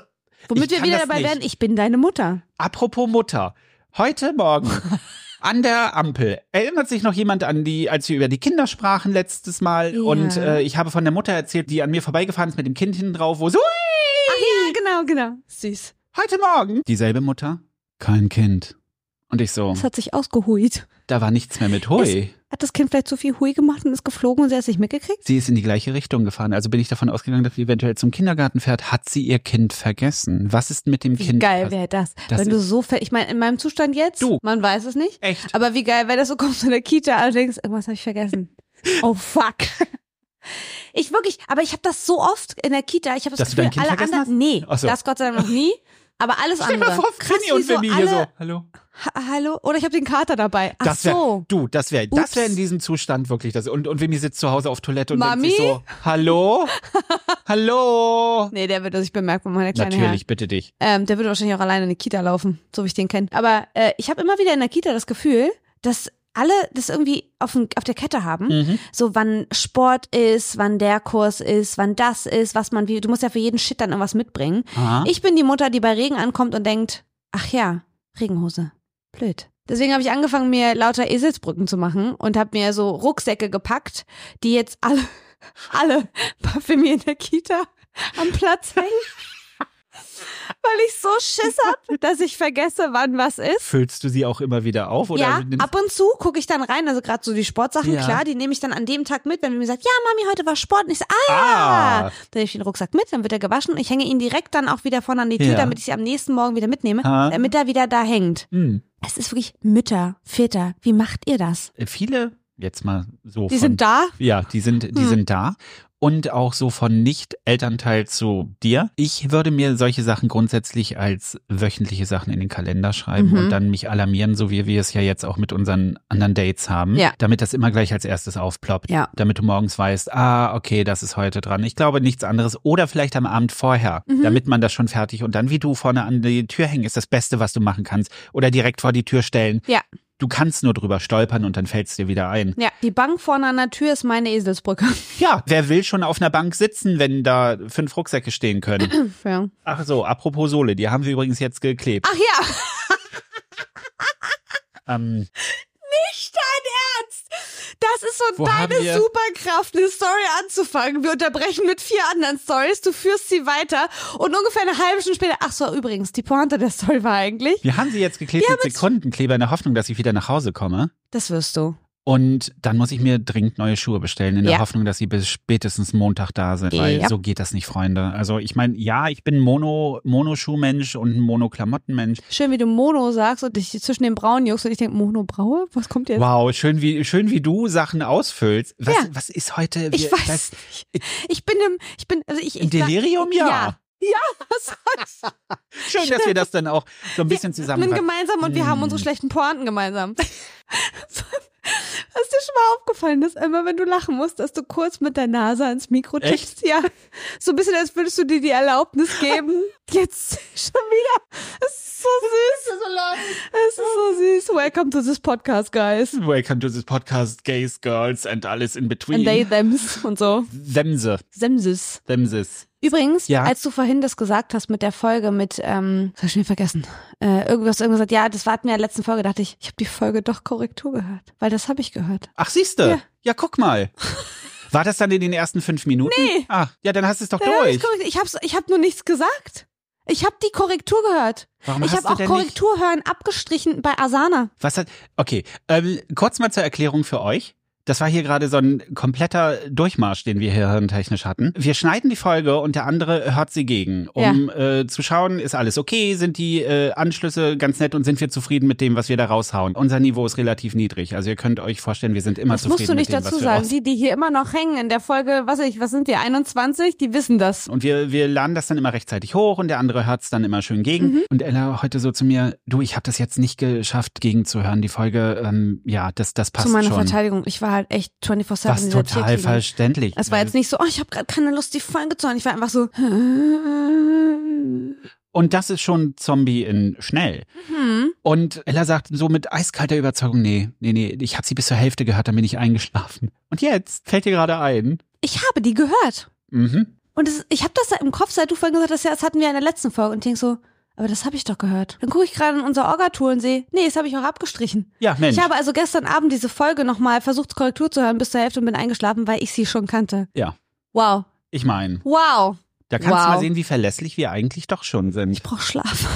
Womit wir wieder dabei nicht. werden, ich bin deine Mutter. Apropos Mutter. Heute Morgen an der Ampel. Erinnert sich noch jemand an die, als wir über die Kinder sprachen letztes Mal? Ja. Und äh, ich habe von der Mutter erzählt, die an mir vorbeigefahren ist mit dem Kind hinten drauf, wo so, Ach ja, genau, genau. Süß. heute Morgen. Dieselbe Mutter, kein Kind. Und ich so, Das hat sich ausgehuit. da war nichts mehr mit Hui. Hat das Kind vielleicht zu viel Hui gemacht und ist geflogen und sie hat es nicht mitgekriegt? Sie ist in die gleiche Richtung gefahren. Also bin ich davon ausgegangen, dass sie eventuell zum Kindergarten fährt. Hat sie ihr Kind vergessen? Was ist mit dem Wie Kind? geil wäre das. Das Wenn du so fällt. Ich meine, in meinem Zustand jetzt, Du. man weiß es nicht. Echt? Aber wie geil wäre das, du kommst in der Kita und denkst, irgendwas habe ich vergessen. Oh fuck. Ich wirklich, aber ich habe das so oft in der Kita. Ich habe das Dass Gefühl, alle anderen, nee, Ach so. das Gott sei Dank noch nie. Aber alles Stell andere. mal vor, Krass, Finny und wie so hier so. Hallo. Ha hallo? Oder ich habe den Kater dabei. Ach Das wär, so. du, das wäre, das wäre in diesem Zustand wirklich das. Und, und Vimy sitzt zu Hause auf Toilette und Mami? denkt sich so, hallo? hallo? Nee, der wird sich bemerkt, wenn meine kleine Natürlich, bitte dich. Herr. Ähm, der würde wahrscheinlich auch alleine in die Kita laufen, so wie ich den kenne. Aber äh, ich habe immer wieder in der Kita das Gefühl, dass alle das irgendwie auf, auf der Kette haben. Mhm. So wann Sport ist, wann der Kurs ist, wann das ist, was man wie. Du musst ja für jeden Shit dann irgendwas mitbringen. Aha. Ich bin die Mutter, die bei Regen ankommt und denkt, ach ja, Regenhose. Blöd. Deswegen habe ich angefangen, mir lauter Eselsbrücken zu machen und habe mir so Rucksäcke gepackt, die jetzt alle, alle für mir in der Kita am Platz hängen. Weil ich so Schiss hab, dass ich vergesse, wann was ist. Füllst du sie auch immer wieder auf? Oder ja, ab und zu gucke ich dann rein, also gerade so die Sportsachen, Ja. klar, die nehme ich dann an dem Tag mit, wenn mir sagt, ja, Mami, heute war Sport. Und ich so, ah, Ah. dann nehme ich den Rucksack mit, dann wird er gewaschen und ich hänge ihn direkt dann auch wieder vorne an die Tür, Ja. damit ich sie am nächsten Morgen wieder mitnehme, Ah. damit er wieder da hängt. Hm. Es ist wirklich Mütter, Väter, wie macht ihr das? Äh, Viele, jetzt mal so Die von, sind da? Ja, die sind, die Hm. sind da. Und auch so von Nicht-Elternteil zu dir. Ich würde mir solche Sachen grundsätzlich als wöchentliche Sachen in den Kalender schreiben Mhm. und dann mich alarmieren, so wie wir es ja jetzt auch mit unseren anderen Dates haben. Ja. Damit das immer gleich als erstes aufploppt. Ja. Damit du morgens weißt, ah, okay, das ist heute dran. Ich glaube nichts anderes. Oder vielleicht am Abend vorher, Mhm. damit man das schon fertig und dann wie du vorne an die Tür hängen, ist das Beste, was du machen kannst. Oder direkt vor die Tür stellen. Ja. Du kannst nur drüber stolpern und dann fällt's dir wieder ein. Ja, die Bank vorne an der Tür ist meine Eselsbrücke. Ja, wer will schon auf einer Bank sitzen, wenn da fünf Rucksäcke stehen können? Ja. Ach so, apropos Sohle, die haben wir übrigens jetzt geklebt. Ach ja, Ähm, nicht! Das ist so Wo deine Superkraft, eine Story anzufangen. Wir unterbrechen mit vier anderen Stories, du führst sie weiter und ungefähr eine halbe Stunde später, ach so, übrigens, die Pointe der Story war eigentlich, wir haben sie jetzt geklebt mit Sekundenkleber in der Hoffnung, dass ich wieder nach Hause komme. das wirst du. Und dann muss ich mir dringend neue Schuhe bestellen, in der Ja. Hoffnung, dass sie bis spätestens Montag da sind. Weil Ja. so geht das nicht, Freunde. Also ich meine, ja, ich bin Mono, Monoschuhmensch und ein Monoklamottenmensch. Schön, wie du Mono sagst und dich zwischen den Brauen juckst und ich denke, Mono Braue? Was kommt jetzt? Wow, schön wie, schön wie du Sachen ausfüllst. Was, Ja. was ist heute? Ich wir- weiß nicht. Ich bin im, ich bin, also ich, Im ich Delirium, ja. Ja. Ja, was soll's? Schön, dass wir das dann auch so ein bisschen Wir sind zusammenfassen. gemeinsam und wir haben unsere Mm. schlechten Pointen gemeinsam. Ist dir schon mal aufgefallen, dass immer, wenn du lachen musst, dass du kurz mit der Nase ans Mikro tippst. Ja. So ein bisschen, als würdest du dir die Erlaubnis geben. Jetzt schon wieder. Es ist so süß. Es ist so süß. Welcome to this podcast, guys. Welcome to this podcast, Gays, Girls and alles in between. And they, thems und so. Themse, Semsis. Themses. Übrigens, Ja. als du vorhin das gesagt hast mit der Folge mit, ähm, das hab ich schon vergessen, äh, irgendwas, irgendwas gesagt, ja, das war in der letzten Folge, dachte ich, ich habe die Folge doch Korrektur gehört, weil das habe ich gehört. Ach, siehste. Ja. Ja. guck mal. War das dann in den ersten fünf Minuten? Nee. Ah, ja, dann hast du es doch hab durch. ich korrekt- ich hab's, ich hab nur nichts gesagt. Ich habe die Korrektur gehört. Warum ich habe auch Korrektur hören abgestrichen bei Asana. Was hat. Okay, ähm, kurz mal zur Erklärung für euch. Das war hier gerade so ein kompletter Durchmarsch, den wir hier hirntechnisch hatten. Wir schneiden die Folge und der andere hört sie gegen, um äh, zu schauen, ist alles okay, sind die äh, Anschlüsse ganz nett und sind wir zufrieden mit dem, was wir da raushauen. Unser Niveau ist relativ niedrig. Also ihr könnt euch vorstellen, wir sind immer Das zufrieden musst du nicht dem, dazu sagen. Die, die hier immer noch hängen in der Folge, was ich, was sind wir, 21, die wissen das. Und wir, wir laden das dann immer rechtzeitig hoch und der andere hört es dann immer schön gegen. Mhm. Und Ella heute so zu mir, du, ich habe das jetzt nicht geschafft, gegenzuhören. Die Folge, ähm, ja, das, das passt Zu meiner schon. Verteidigung, ich war halt echt 24-7 Was total verständlich. Es war jetzt nicht so, oh, ich habe gerade keine Lust, die Folge zu hören. Ich war einfach so, Und das ist schon Zombie in schnell. hm. Und Ella sagt so mit eiskalter Überzeugung, nee, nee, nee, ich habe sie bis zur Hälfte gehört, dann bin ich eingeschlafen. Und jetzt fällt dir gerade ein. ich habe die gehört. Mhm. Und es, ich habe das da im Kopf, seit du vorhin gesagt hast, ja, das hatten wir in der letzten Folge. Und ich denk so, aber das habe ich doch gehört. Dann gucke ich gerade in unser Orga-Tool und sehe, nee, das habe ich auch abgestrichen. Ja, Mensch. Ich habe also gestern Abend diese Folge nochmal versucht, Korrektur zu hören bis zur Hälfte und bin eingeschlafen, weil ich sie schon kannte. ja, Wow. ich meine, Wow. da kannst Wow. du mal sehen, wie verlässlich wir eigentlich doch schon sind. Ich brauche Schlaf.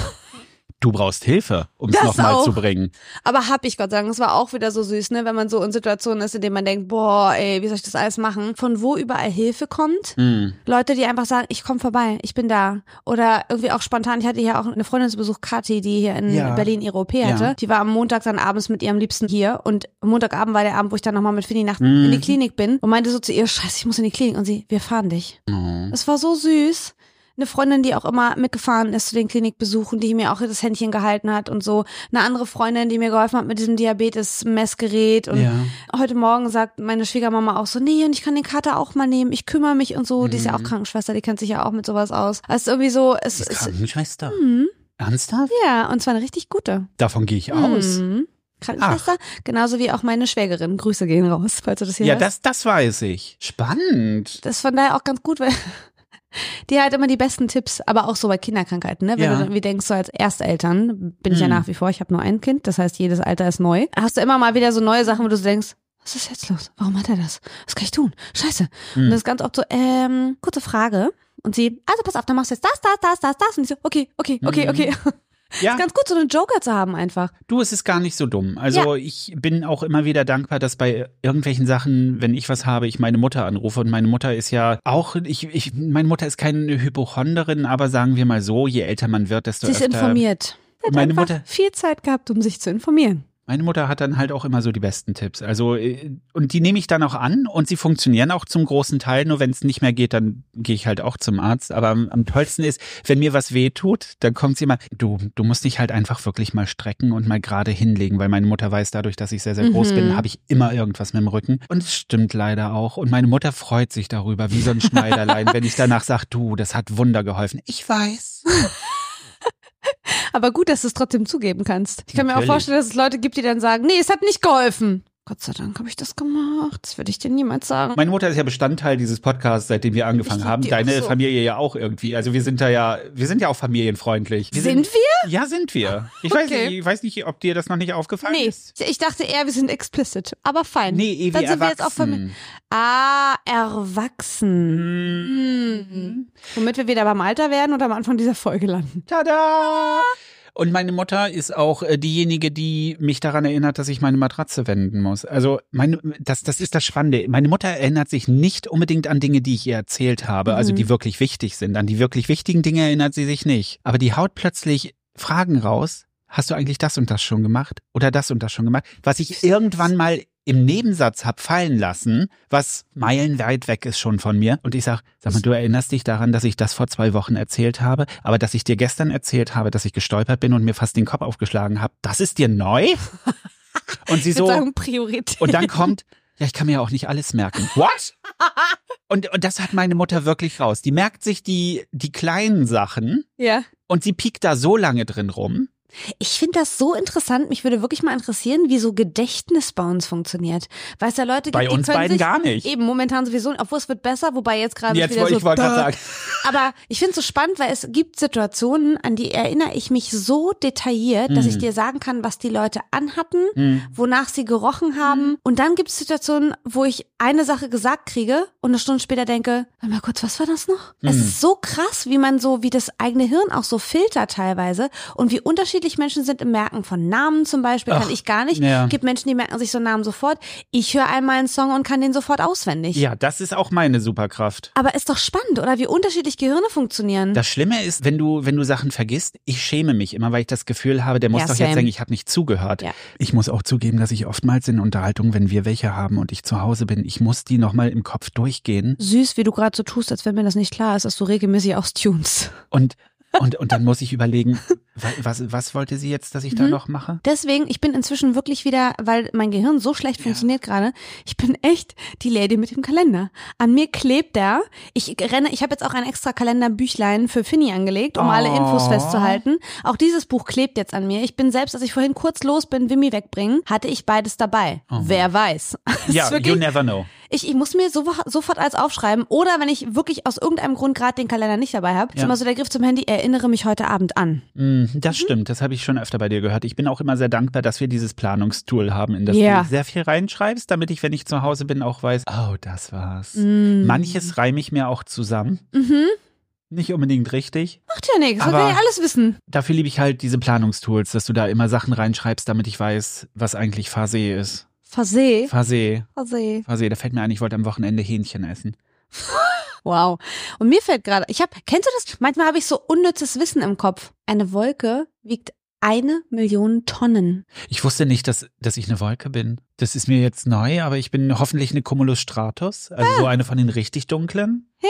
Du brauchst Hilfe, um es nochmal zu bringen. Aber hab ich Gott sagen, es war auch wieder so süß, ne, wenn man so in Situationen ist, in denen man denkt, boah, ey, wie soll ich das alles machen? Von wo überall Hilfe kommt. Mhm. Leute, die einfach sagen, ich komme vorbei, ich bin da. Oder irgendwie auch spontan, ich hatte hier auch eine Freundin zu Besuch, Kathi, die hier in Ja. Berlin ihre OP Ja. hatte. Die war am Montag dann abends mit ihrem Liebsten hier und am Montagabend war der Abend, wo ich dann nochmal mit Finny Nacht Mhm. in die Klinik bin und meinte so zu ihr, scheiße, ich muss in die Klinik. Und sie, wir fahren dich. Oh. Es war so süß. Eine Freundin, die auch immer mitgefahren ist zu den Klinikbesuchen, die mir auch das Händchen gehalten hat und so. Eine andere Freundin, die mir geholfen hat mit diesem Diabetes-Messgerät. Und Ja. heute Morgen sagt meine Schwiegermama auch so, nee, und ich kann den Kater auch mal nehmen, ich kümmere mich und so. Die ist ja auch Krankenschwester, die kennt sich ja auch mit sowas aus. Also irgendwie so, es ist Krankenschwester. Mhm. Ernsthaft? ja, und zwar eine richtig gute. Davon gehe ich aus. Mhm. Krankenschwester, genauso wie auch meine Schwägerin. Grüße gehen raus, falls du das hier Ja, hörst. das, das weiß ich. Spannend. Das ist von daher auch ganz gut, weil die hat immer die besten Tipps, aber auch so bei Kinderkrankheiten, ne? Wenn Ja. du dann wie denkst, so als Ersteltern bin ich ja Mhm. nach wie vor, ich habe nur ein Kind, das heißt, jedes Alter ist neu. Hast du immer mal wieder so neue Sachen, wo du so denkst, was ist jetzt los? Warum hat er das? Was kann ich tun? Scheiße. Mhm. Und das ist ganz oft so, ähm, kurze Frage. Und sie, also pass auf, dann machst du jetzt das, das, das, das, das. Und ich so, okay, okay, okay, Mhm. Ja, Ist ganz gut, so einen Joker zu haben einfach. du, es ist gar nicht so dumm. Also ich bin auch immer wieder dankbar, dass bei irgendwelchen Sachen, wenn ich was habe, ich meine Mutter anrufe. Und meine Mutter ist ja auch, ich, ich, meine Mutter ist keine Hypochonderin, aber sagen wir mal so, je älter man wird, desto Sie ist informiert. Hat Meine Mutter- viel Zeit gehabt, um sich zu informieren. Meine Mutter hat dann halt auch immer so die besten Tipps. Also, äh, und die nehme ich dann auch an und sie funktionieren auch zum großen Teil. Nur wenn es nicht mehr geht, dann gehe ich halt auch zum Arzt. Aber am, am tollsten ist, wenn mir was weh tut, dann kommt sie mal, du, du musst dich halt einfach wirklich mal strecken und mal gerade hinlegen, weil meine Mutter weiß dadurch, dass ich sehr, sehr groß Mhm. bin, habe ich immer irgendwas mit dem Rücken. Und es stimmt leider auch. Und meine Mutter freut sich darüber, wie so ein Schneiderlein, wenn ich danach sage, du, das hat Wunder geholfen. Ich weiß. Aber gut, dass du es trotzdem zugeben kannst. Ich kann mir auch Natürlich. vorstellen, dass es Leute gibt, die dann sagen, nee, es hat nicht geholfen. Gott sei Dank habe ich das gemacht. Das würde ich dir niemals sagen. Meine Mutter ist ja Bestandteil dieses Podcasts, seitdem wir angefangen haben. Deine so. Familie ja auch irgendwie. Also wir sind da ja, wir sind ja auch familienfreundlich. Wir Sind wir? Ja, sind wir. Ich weiß Okay. nicht, ich weiß nicht, ob dir das noch nicht aufgefallen Nee, ist. ich dachte eher, wir sind explicit. Aber fein. Nee, eh, Dann sind wir jetzt auch erwachsen. Familie. Ah, erwachsen. Hm. Womit wir wieder beim Alter werden oder am Anfang dieser Folge landen. Tada! Und meine Mutter ist auch äh, diejenige, die mich daran erinnert, dass ich meine Matratze wenden muss. Also meine, das, das ist das Spannende. Meine Mutter erinnert sich nicht unbedingt an Dinge, die ich ihr erzählt habe, also Mhm. die wirklich wichtig sind. An die wirklich wichtigen Dinge erinnert sie sich nicht. Aber die haut plötzlich Fragen raus. Hast du eigentlich das und das schon gemacht? Oder das und das schon gemacht? Was ich irgendwann mal im Nebensatz hab fallen lassen, was meilenweit weg ist schon von mir. Und ich sag, sag mal, du erinnerst dich daran, dass ich das vor zwei Wochen erzählt habe, aber dass ich dir gestern erzählt habe, dass ich gestolpert bin und mir fast den Kopf aufgeschlagen habe. Das ist dir neu? Und sie so, sagen, Priorität. und dann kommt, Ja, ich kann mir ja auch nicht alles merken. What? Und, und das hat meine Mutter wirklich raus. Die merkt sich die, die kleinen Sachen Ja. und sie piekt da so lange drin rum. Ich finde das so interessant. Mich würde wirklich mal interessieren, wie so Gedächtnis bei uns funktioniert. Weil es ja Leute gibt, Bei die uns können beiden sich gar nicht. Eben momentan sowieso, obwohl es wird besser, wobei jetzt gerade Jetzt wieder wollte so. ich wollte gerade sagen. Aber ich finde es so spannend, weil es gibt Situationen, an die erinnere ich mich so detailliert, dass Mhm. ich dir sagen kann, was die Leute anhatten, wonach sie gerochen haben. Und dann gibt es Situationen, wo ich eine Sache gesagt kriege und eine Stunde später denke, warte mal kurz, was war das noch? Mhm. Es ist so krass, wie man so, wie das eigene Hirn auch so filtert teilweise und wie unterschiedlich Menschen sind im Merken von Namen zum Beispiel, kann Ach, ich gar nicht. ja. Gibt Menschen, die merken sich so Namen sofort. Ich höre einmal einen Song und kann den sofort auswendig. Ja, das ist auch meine Superkraft. Aber ist doch spannend, oder? Wie unterschiedlich Gehirne funktionieren. Das Schlimme ist, wenn du, wenn du Sachen vergisst, ich schäme mich immer, weil ich das Gefühl habe, der muss Ja, doch same. jetzt sagen, ich habe nicht zugehört. Ja. Ich muss auch zugeben, dass ich oftmals in Unterhaltungen, wenn wir welche haben und ich zu Hause bin, ich muss die nochmal im Kopf durchgehen süß, wie du gerade so tust, als wenn mir das nicht klar ist, dass du regelmäßig austunes. und, und, und dann muss ich überlegen, was, was wollte sie jetzt, dass ich Mhm. da noch mache? Deswegen, ich bin inzwischen wirklich wieder, weil mein Gehirn so schlecht funktioniert gerade, ich bin echt die Lady mit dem Kalender. An mir klebt der. Ich renne, ich habe jetzt auch ein extra Kalenderbüchlein für Finny angelegt, um alle Infos Oh. festzuhalten. Auch dieses Buch klebt jetzt an mir. Ich bin selbst, als ich vorhin kurz los bin, Wimmi wegbringen, hatte ich beides dabei. Wer weiß. Ja, you never know. Ich, ich muss mir so, sofort alles aufschreiben. Oder wenn ich wirklich aus irgendeinem Grund gerade den Kalender nicht dabei habe, ist Ja. immer so der Griff zum Handy, erinnere mich heute Abend an. Mm, Das stimmt, das habe ich schon öfter bei dir gehört. Ich bin auch immer sehr dankbar, dass wir dieses Planungstool haben, in das Ja. du sehr viel reinschreibst, damit ich, wenn ich zu Hause bin, auch weiß, oh, das war's. Mm. Manches reime ich mir auch zusammen. Mhm. Nicht unbedingt richtig. Macht ja nichts, will ja alles wissen. Dafür liebe ich halt diese Planungstools, dass du da immer Sachen reinschreibst, damit ich weiß, was eigentlich Phase ist. Verseh. Phase, Verseh. Phase, da fällt mir ein, ich wollte am Wochenende Hähnchen essen. Wow. Und mir fällt gerade, ich habe, kennst du das? Manchmal habe ich so unnützes Wissen im Kopf. Eine Wolke wiegt eine Million Tonnen. Ich wusste nicht, dass, dass ich eine Wolke bin. Das ist mir jetzt neu, aber ich bin hoffentlich eine Cumulus Stratus, also so eine von den richtig dunklen. Ja.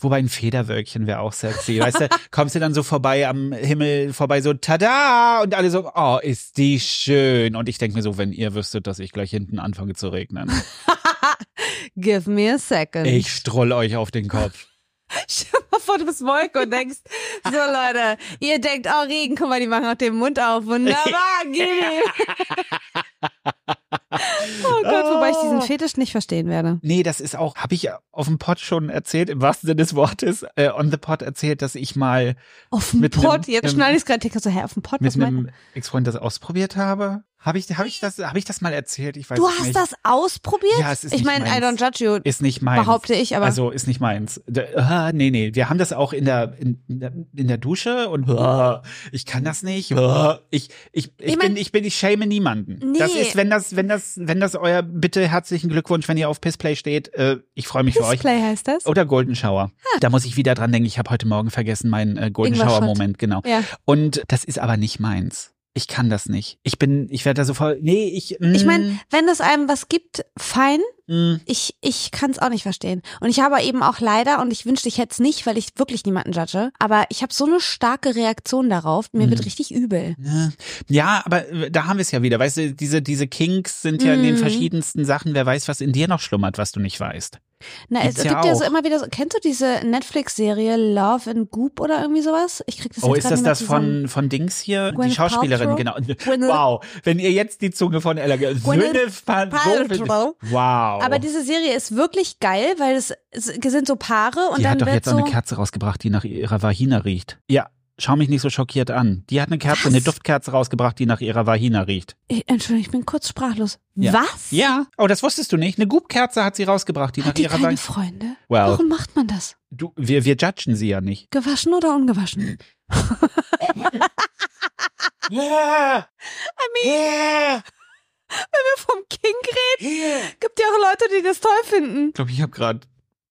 Wobei ein Federwölkchen wäre auch sexy. Weißt du, kommst du dann so vorbei am Himmel, vorbei so, tada! Und alle so, oh, ist die schön. Und ich denke mir so, wenn ihr wüsstet, dass ich gleich hinten anfange zu regnen. Give me a second. Ich stroll euch auf den Kopf. Dir mal vor, bist Wolke und denkst, so Leute, ihr denkt, oh Regen, guck mal, die machen auch den Mund auf. Wunderbar, gib ihm. Oh Gott, wobei ich diesen Fetisch nicht verstehen werde. Nee, das ist auch, habe ich auf dem Pod schon erzählt, im wahrsten Sinne des Wortes, äh, on the Pod erzählt, dass ich mal Auf dem Mit Pott, nem- jetzt schneide ich es gerade, so, hä, auf dem was mit einem Ex-Freund das ausprobiert habe. Habe ich, hab ich, das, hab ich das mal erzählt? Ich weiß Du hast nicht. das ausprobiert? Ja, es ist ich meine, I don't judge you. Ist nicht meins. Behaupte ich, aber- Also ist nicht meins. Äh, nee, nee. Wir haben das auch in der, in, in der, in der Dusche und äh, ich kann das nicht. Äh, ich, ich, ich, Ich mein- bin, ich bin, ich schäme niemanden. Nee. Das ist, wenn das, wenn das, wenn das euer, bitte herzlichen Glückwunsch, wenn ihr auf Pissplay steht. Äh, ich freue mich für euch. Display heißt das? Oder Golden Shower. Da muss ich wieder dran denken. Ich habe heute Morgen vergessen meinen äh, Golden Ingwer Shower Shot. Moment, genau. Ja. Und das ist aber nicht meins. Ich kann das nicht. Ich bin, ich werde da so voll. Nee, ich. Mm, Ich meine, wenn es einem was gibt, fein. mm, Ich, ich kann es auch nicht verstehen. Und ich habe eben auch leider, und ich wünschte, ich hätte es nicht, weil ich wirklich niemanden judge, aber ich habe so eine starke Reaktion darauf, mir Mhm. wird richtig übel. Ja. Aber äh, da haben wir es ja wieder. Weißt du, diese, diese Kinks sind ja in den Mhm. verschiedensten Sachen. Wer weiß, was in dir noch schlummert, was du nicht weißt. Na, es Gibt's ja gibt ja, so auch. immer wieder so, kennst du diese Netflix-Serie Love and Goop oder irgendwie sowas? Ich krieg das Oh, jetzt ist das das von, von Dings hier? Gwyneth die Schauspielerin, Paltrow? genau. Gwyneth- Wow. Wenn ihr jetzt die Zunge von Ella Gwyneth Paltrow. Wow. Aber diese Serie ist wirklich geil, weil es, es sind so Paare und die dann hat doch wird jetzt so. auch eine Kerze rausgebracht, die nach ihrer Vagina riecht. Ja, schau mich nicht so schockiert an. Die hat eine Kerze, Was? eine Duftkerze rausgebracht, die nach ihrer Vagina riecht. Ich- Entschuldigung, ich bin kurz sprachlos. Ja. Was? Ja. Oh, das wusstest du nicht. Eine Gubkerze hat sie rausgebracht, die nach Hat die ihrer keine Vagina. Freunde? Well. Warum macht man das? Du, wir, wir judgen sie ja nicht. Gewaschen oder ungewaschen? Yeah. I mean, wenn wir vom King reden, gibt ja auch Leute, die das toll finden. Ich glaube, ich habe gerade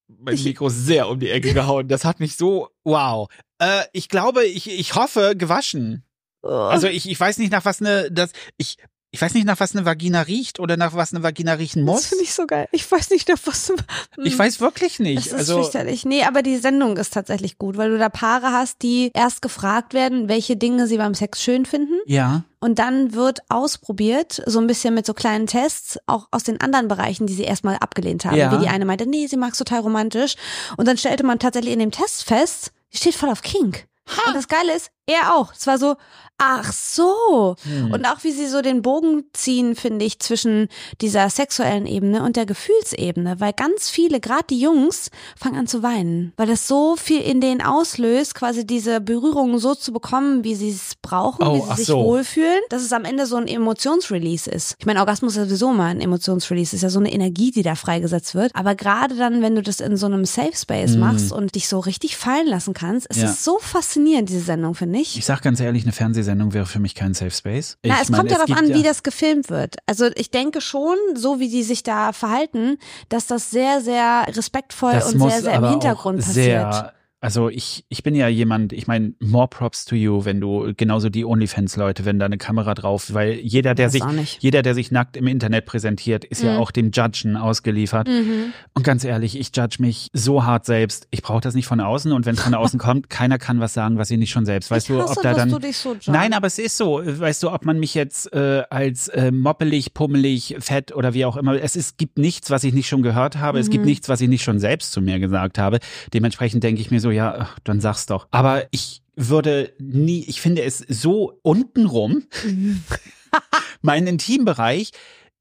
mein Mikro sehr um die Ecke gehauen. Das hat mich so, wow. Äh, ich glaube, ich, ich hoffe, gewaschen. Also ich, ich weiß nicht nach was ne, das, ich, ich weiß nicht, nach was eine Vagina riecht oder nach was eine Vagina riechen Das muss. finde ich so geil. Ich weiß nicht, auf was. Ich weiß wirklich Es nicht. ist Also, fürchterlich. Nee, aber die Sendung ist tatsächlich gut, weil du da Paare hast, die erst gefragt werden, welche Dinge sie beim Sex schön finden. ja. Und dann wird ausprobiert, so ein bisschen mit so kleinen Tests, auch aus den anderen Bereichen, die sie erstmal abgelehnt haben. Ja. Wie die eine meinte, nee, sie mag's total romantisch. Und dann stellte man tatsächlich in dem Test fest, die steht voll auf Kink. Und das Geile ist, er auch. Es war so, ach so. Hm. Und auch wie sie so den Bogen ziehen, finde ich, zwischen dieser sexuellen Ebene und der Gefühlsebene. Weil ganz viele, gerade die Jungs, fangen an zu weinen. Weil das so viel in denen auslöst, quasi diese Berührungen so zu bekommen, wie sie es brauchen, Oh, wie sie sich so. wohlfühlen, dass es am Ende so ein Emotionsrelease ist. Ich meine, Orgasmus ist sowieso mal ein Emotionsrelease. Ist ja so eine Energie, die da freigesetzt wird. Aber gerade dann, wenn du das in so einem Safe Space machst und dich so richtig fallen lassen kannst, ist Hm. Ja. es so faszinierend, diese Sendung, finde ich. Ich sag ganz ehrlich, eine Fernsehsendung wäre für mich kein Safe Space. Na, ich es meine, kommt darauf gibt an, ja- wie das gefilmt wird. Also ich denke schon, so wie die sich da verhalten, dass das sehr, sehr respektvoll das und sehr, sehr im Hintergrund passiert. Sehr, also ich, ich bin ja jemand, ich meine, more props to you, wenn du genauso die OnlyFans-Leute, wenn da eine Kamera drauf, weil jeder, der sich, jeder, der sich nackt im Internet präsentiert, ist ja Mhm. auch dem Judgen ausgeliefert. Mhm. Und ganz ehrlich, ich judge mich so hart selbst. Ich brauche das nicht von außen und wenn es von außen kommt, keiner kann was sagen, was ihr nicht schon selbst. Weißt ich du, hasse, ob da dann du dich so. Nein, aber es ist so. Weißt du, ob man mich jetzt äh, als äh, moppelig, pummelig, fett oder wie auch immer. Es ist, gibt nichts, was ich nicht schon gehört habe. Es Mhm. gibt nichts, was ich nicht schon selbst zu mir gesagt habe. Dementsprechend denke ich mir so, ja, ach, dann sag's doch. Aber ich würde nie, ich finde es so untenrum. mein Intimbereich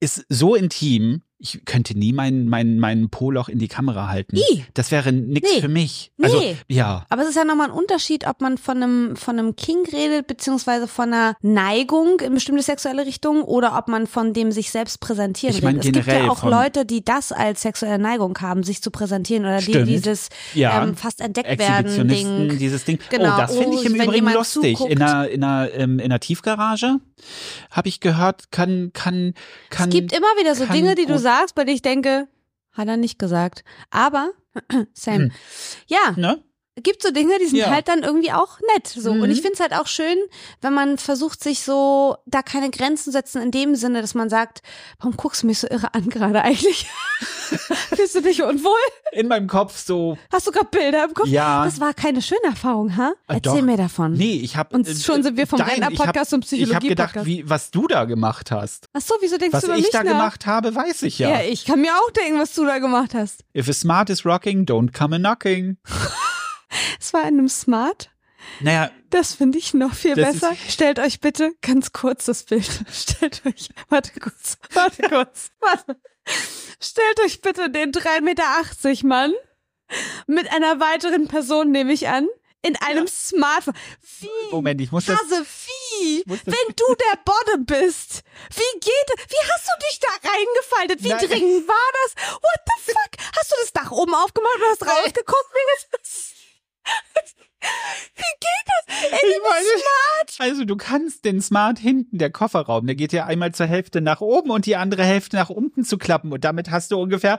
ist so intim. Ich könnte nie meinen meinen meinen Po-Loch in die Kamera halten. I. Das wäre nix Nee. für mich. Nee. Also ja. Aber es ist ja nochmal ein Unterschied, ob man von einem, von einem King redet, beziehungsweise von einer Neigung in bestimmte sexuelle Richtungen oder ob man von dem sich selbst präsentieren Ich meine redet. Es gibt ja auch Leute, die das als sexuelle Neigung haben, sich zu präsentieren oder die dieses Ja. ähm, fast entdeckt werden Ding. dieses Ding. Genau. Oh, das finde ich im Oh, Übrigen lustig. zuguckt. In einer, in einer, ähm, in einer Tiefgarage habe ich gehört, kann, kann, kann. Es gibt immer wieder so Dinge, die du gut- sagst, bei denen ich denke, hat er nicht gesagt. Aber, Sam, Hm. ja, Ne? gibt so Dinge, die sind Ja. halt dann irgendwie auch nett. So. Mhm. Und ich finde es halt auch schön, wenn man versucht, sich so da keine Grenzen zu setzen, in dem Sinne, dass man sagt, warum guckst du mich so irre an gerade eigentlich? Fühlst du dich unwohl? In meinem Kopf so. Hast du gerade Bilder im Kopf? Ja. Das war keine schöne Erfahrung, ha? Äh, Erzähl doch. mir davon. Nee, ich habe. Und schon sind wir vom Brenner-Podcast zum Ich habe gedacht, wie, was du da gemacht hast. Ach so, wieso denkst Was du über ich mich da nach? gemacht habe, weiß ich ja. Ja, ich kann mir auch denken, was du da gemacht hast. If a smart is rocking, don't come a knocking. Es war in einem Smart. Naja, Das finde ich noch viel besser. Stellt euch bitte ganz kurz das Bild. Stellt euch, warte kurz, warte kurz, warte. Stellt euch bitte den 3,80 Meter Mann mit einer weiteren Person, nehme ich an, in einem Smartphone. Wie? Moment, ich muss das. Hase, wie? das- Wenn du der Bodde bist, wie geht? Wie hast du dich da reingefaltet? Wie Nein. dringend war das? What the fuck? Hast du das Dach oben aufgemacht und hast rausgeguckt? Wie geht meine, Smart. Also du kannst den Smart hinten, der Kofferraum, der geht ja einmal zur Hälfte nach oben und die andere Hälfte nach unten zu klappen. Und damit hast du ungefähr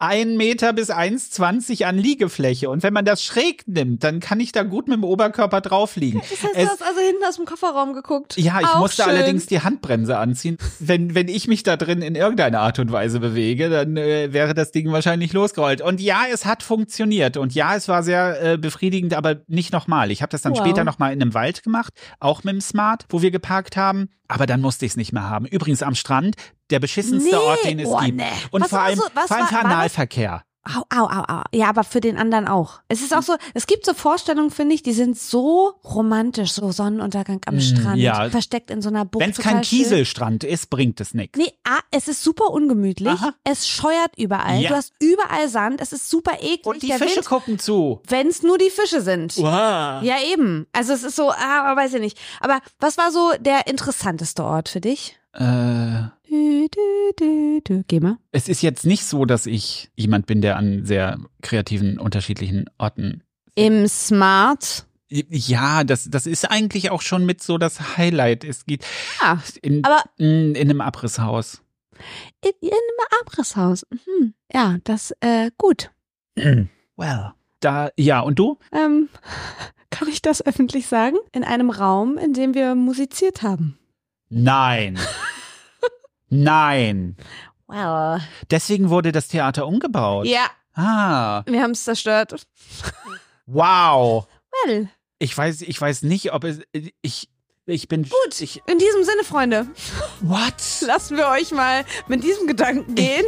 ein Meter bis 1,20 an Liegefläche. Und wenn man das schräg nimmt, dann kann ich da gut mit dem Oberkörper drauf liegen. Das heißt, Es- du hast also hinten aus dem Kofferraum geguckt. ja, ich Auch musste schön. allerdings die Handbremse anziehen. Wenn, wenn ich mich da drin in irgendeiner Art und Weise bewege, dann äh, wäre das Ding wahrscheinlich losgerollt. Und ja, es hat funktioniert. Und ja, es war sehr äh, befriedigend, aber nicht nochmal. Ich habe das dann Wow. später nochmal in einem Wald gemacht, auch mit dem Smart, wo wir geparkt haben. Aber dann musste ich es nicht mehr haben. Übrigens am Strand, der beschissenste Nee, Ort, den es oh, gibt. nee. Und Was vor allem, so- vor allem war- Analverkehr. Au, au, au, au. Ja, aber für den anderen auch. Es ist auch so, es gibt so Vorstellungen, finde ich, die sind so romantisch, so Sonnenuntergang am Strand, Mm, ja. versteckt in so einer Bucht. Wenn es kein. Kieselstrand ist, bringt es nichts. Nee, ah, es ist super ungemütlich. Aha. Es scheuert überall. Ja. Du hast überall Sand. Es ist super eklig. Und die der Fische Wind, gucken zu. wenn es nur die Fische sind. Wow. Ja, eben. Also es ist so, ah, weiß ich nicht. Aber was war so der interessanteste Ort für dich? Äh, Du, du, du. Geh mal. es ist jetzt nicht so, dass ich jemand bin, der an sehr kreativen, unterschiedlichen Orten. Im Smart. Ja, das, das ist eigentlich auch schon mit so das Highlight. Es geht Ja, in, aber in, in einem Abrisshaus. in, in einem Abrisshaus. Mhm. Ja, das, äh, gut. Well. Da, ja, und du? Ähm, kann ich das öffentlich sagen? In einem Raum, in dem wir musiziert haben. Nein. Nein. Well. Deswegen wurde das Theater umgebaut. Ja, Ah, wir haben es zerstört. wow. Well. Ich weiß, ich weiß nicht, ob es. Ich, ich bin. Gut, Ich, in diesem Sinne, Freunde, what? lassen wir euch mal mit diesem Gedanken gehen.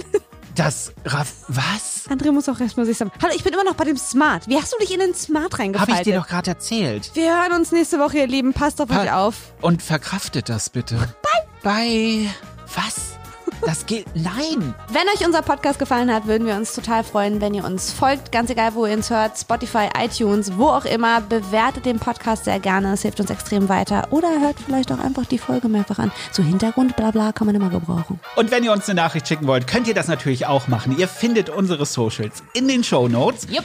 Das. Raff, was? André muss auch erstmal sich sagen. Hallo, ich bin immer noch bei dem Smart. Wie hast du dich in den Smart Habe reingefaltet? ich dir doch gerade erzählt. Wir hören uns nächste Woche, ihr Lieben. Passt auf Pa- euch auf. Und verkraftet das bitte. Bye. Bye. Was? Das geht. Nein. Wenn euch unser Podcast gefallen hat, würden wir uns total freuen, wenn ihr uns folgt. Ganz egal, wo ihr uns hört. Spotify, iTunes, wo auch immer. Bewertet den Podcast sehr gerne. Es hilft uns extrem weiter. Oder hört vielleicht auch einfach die Folge mehrfach an. So Hintergrund, bla bla, kann man immer gebrauchen. Und wenn ihr uns eine Nachricht schicken wollt, könnt ihr das natürlich auch machen. Ihr findet unsere Socials in den Show Notes. Jupp.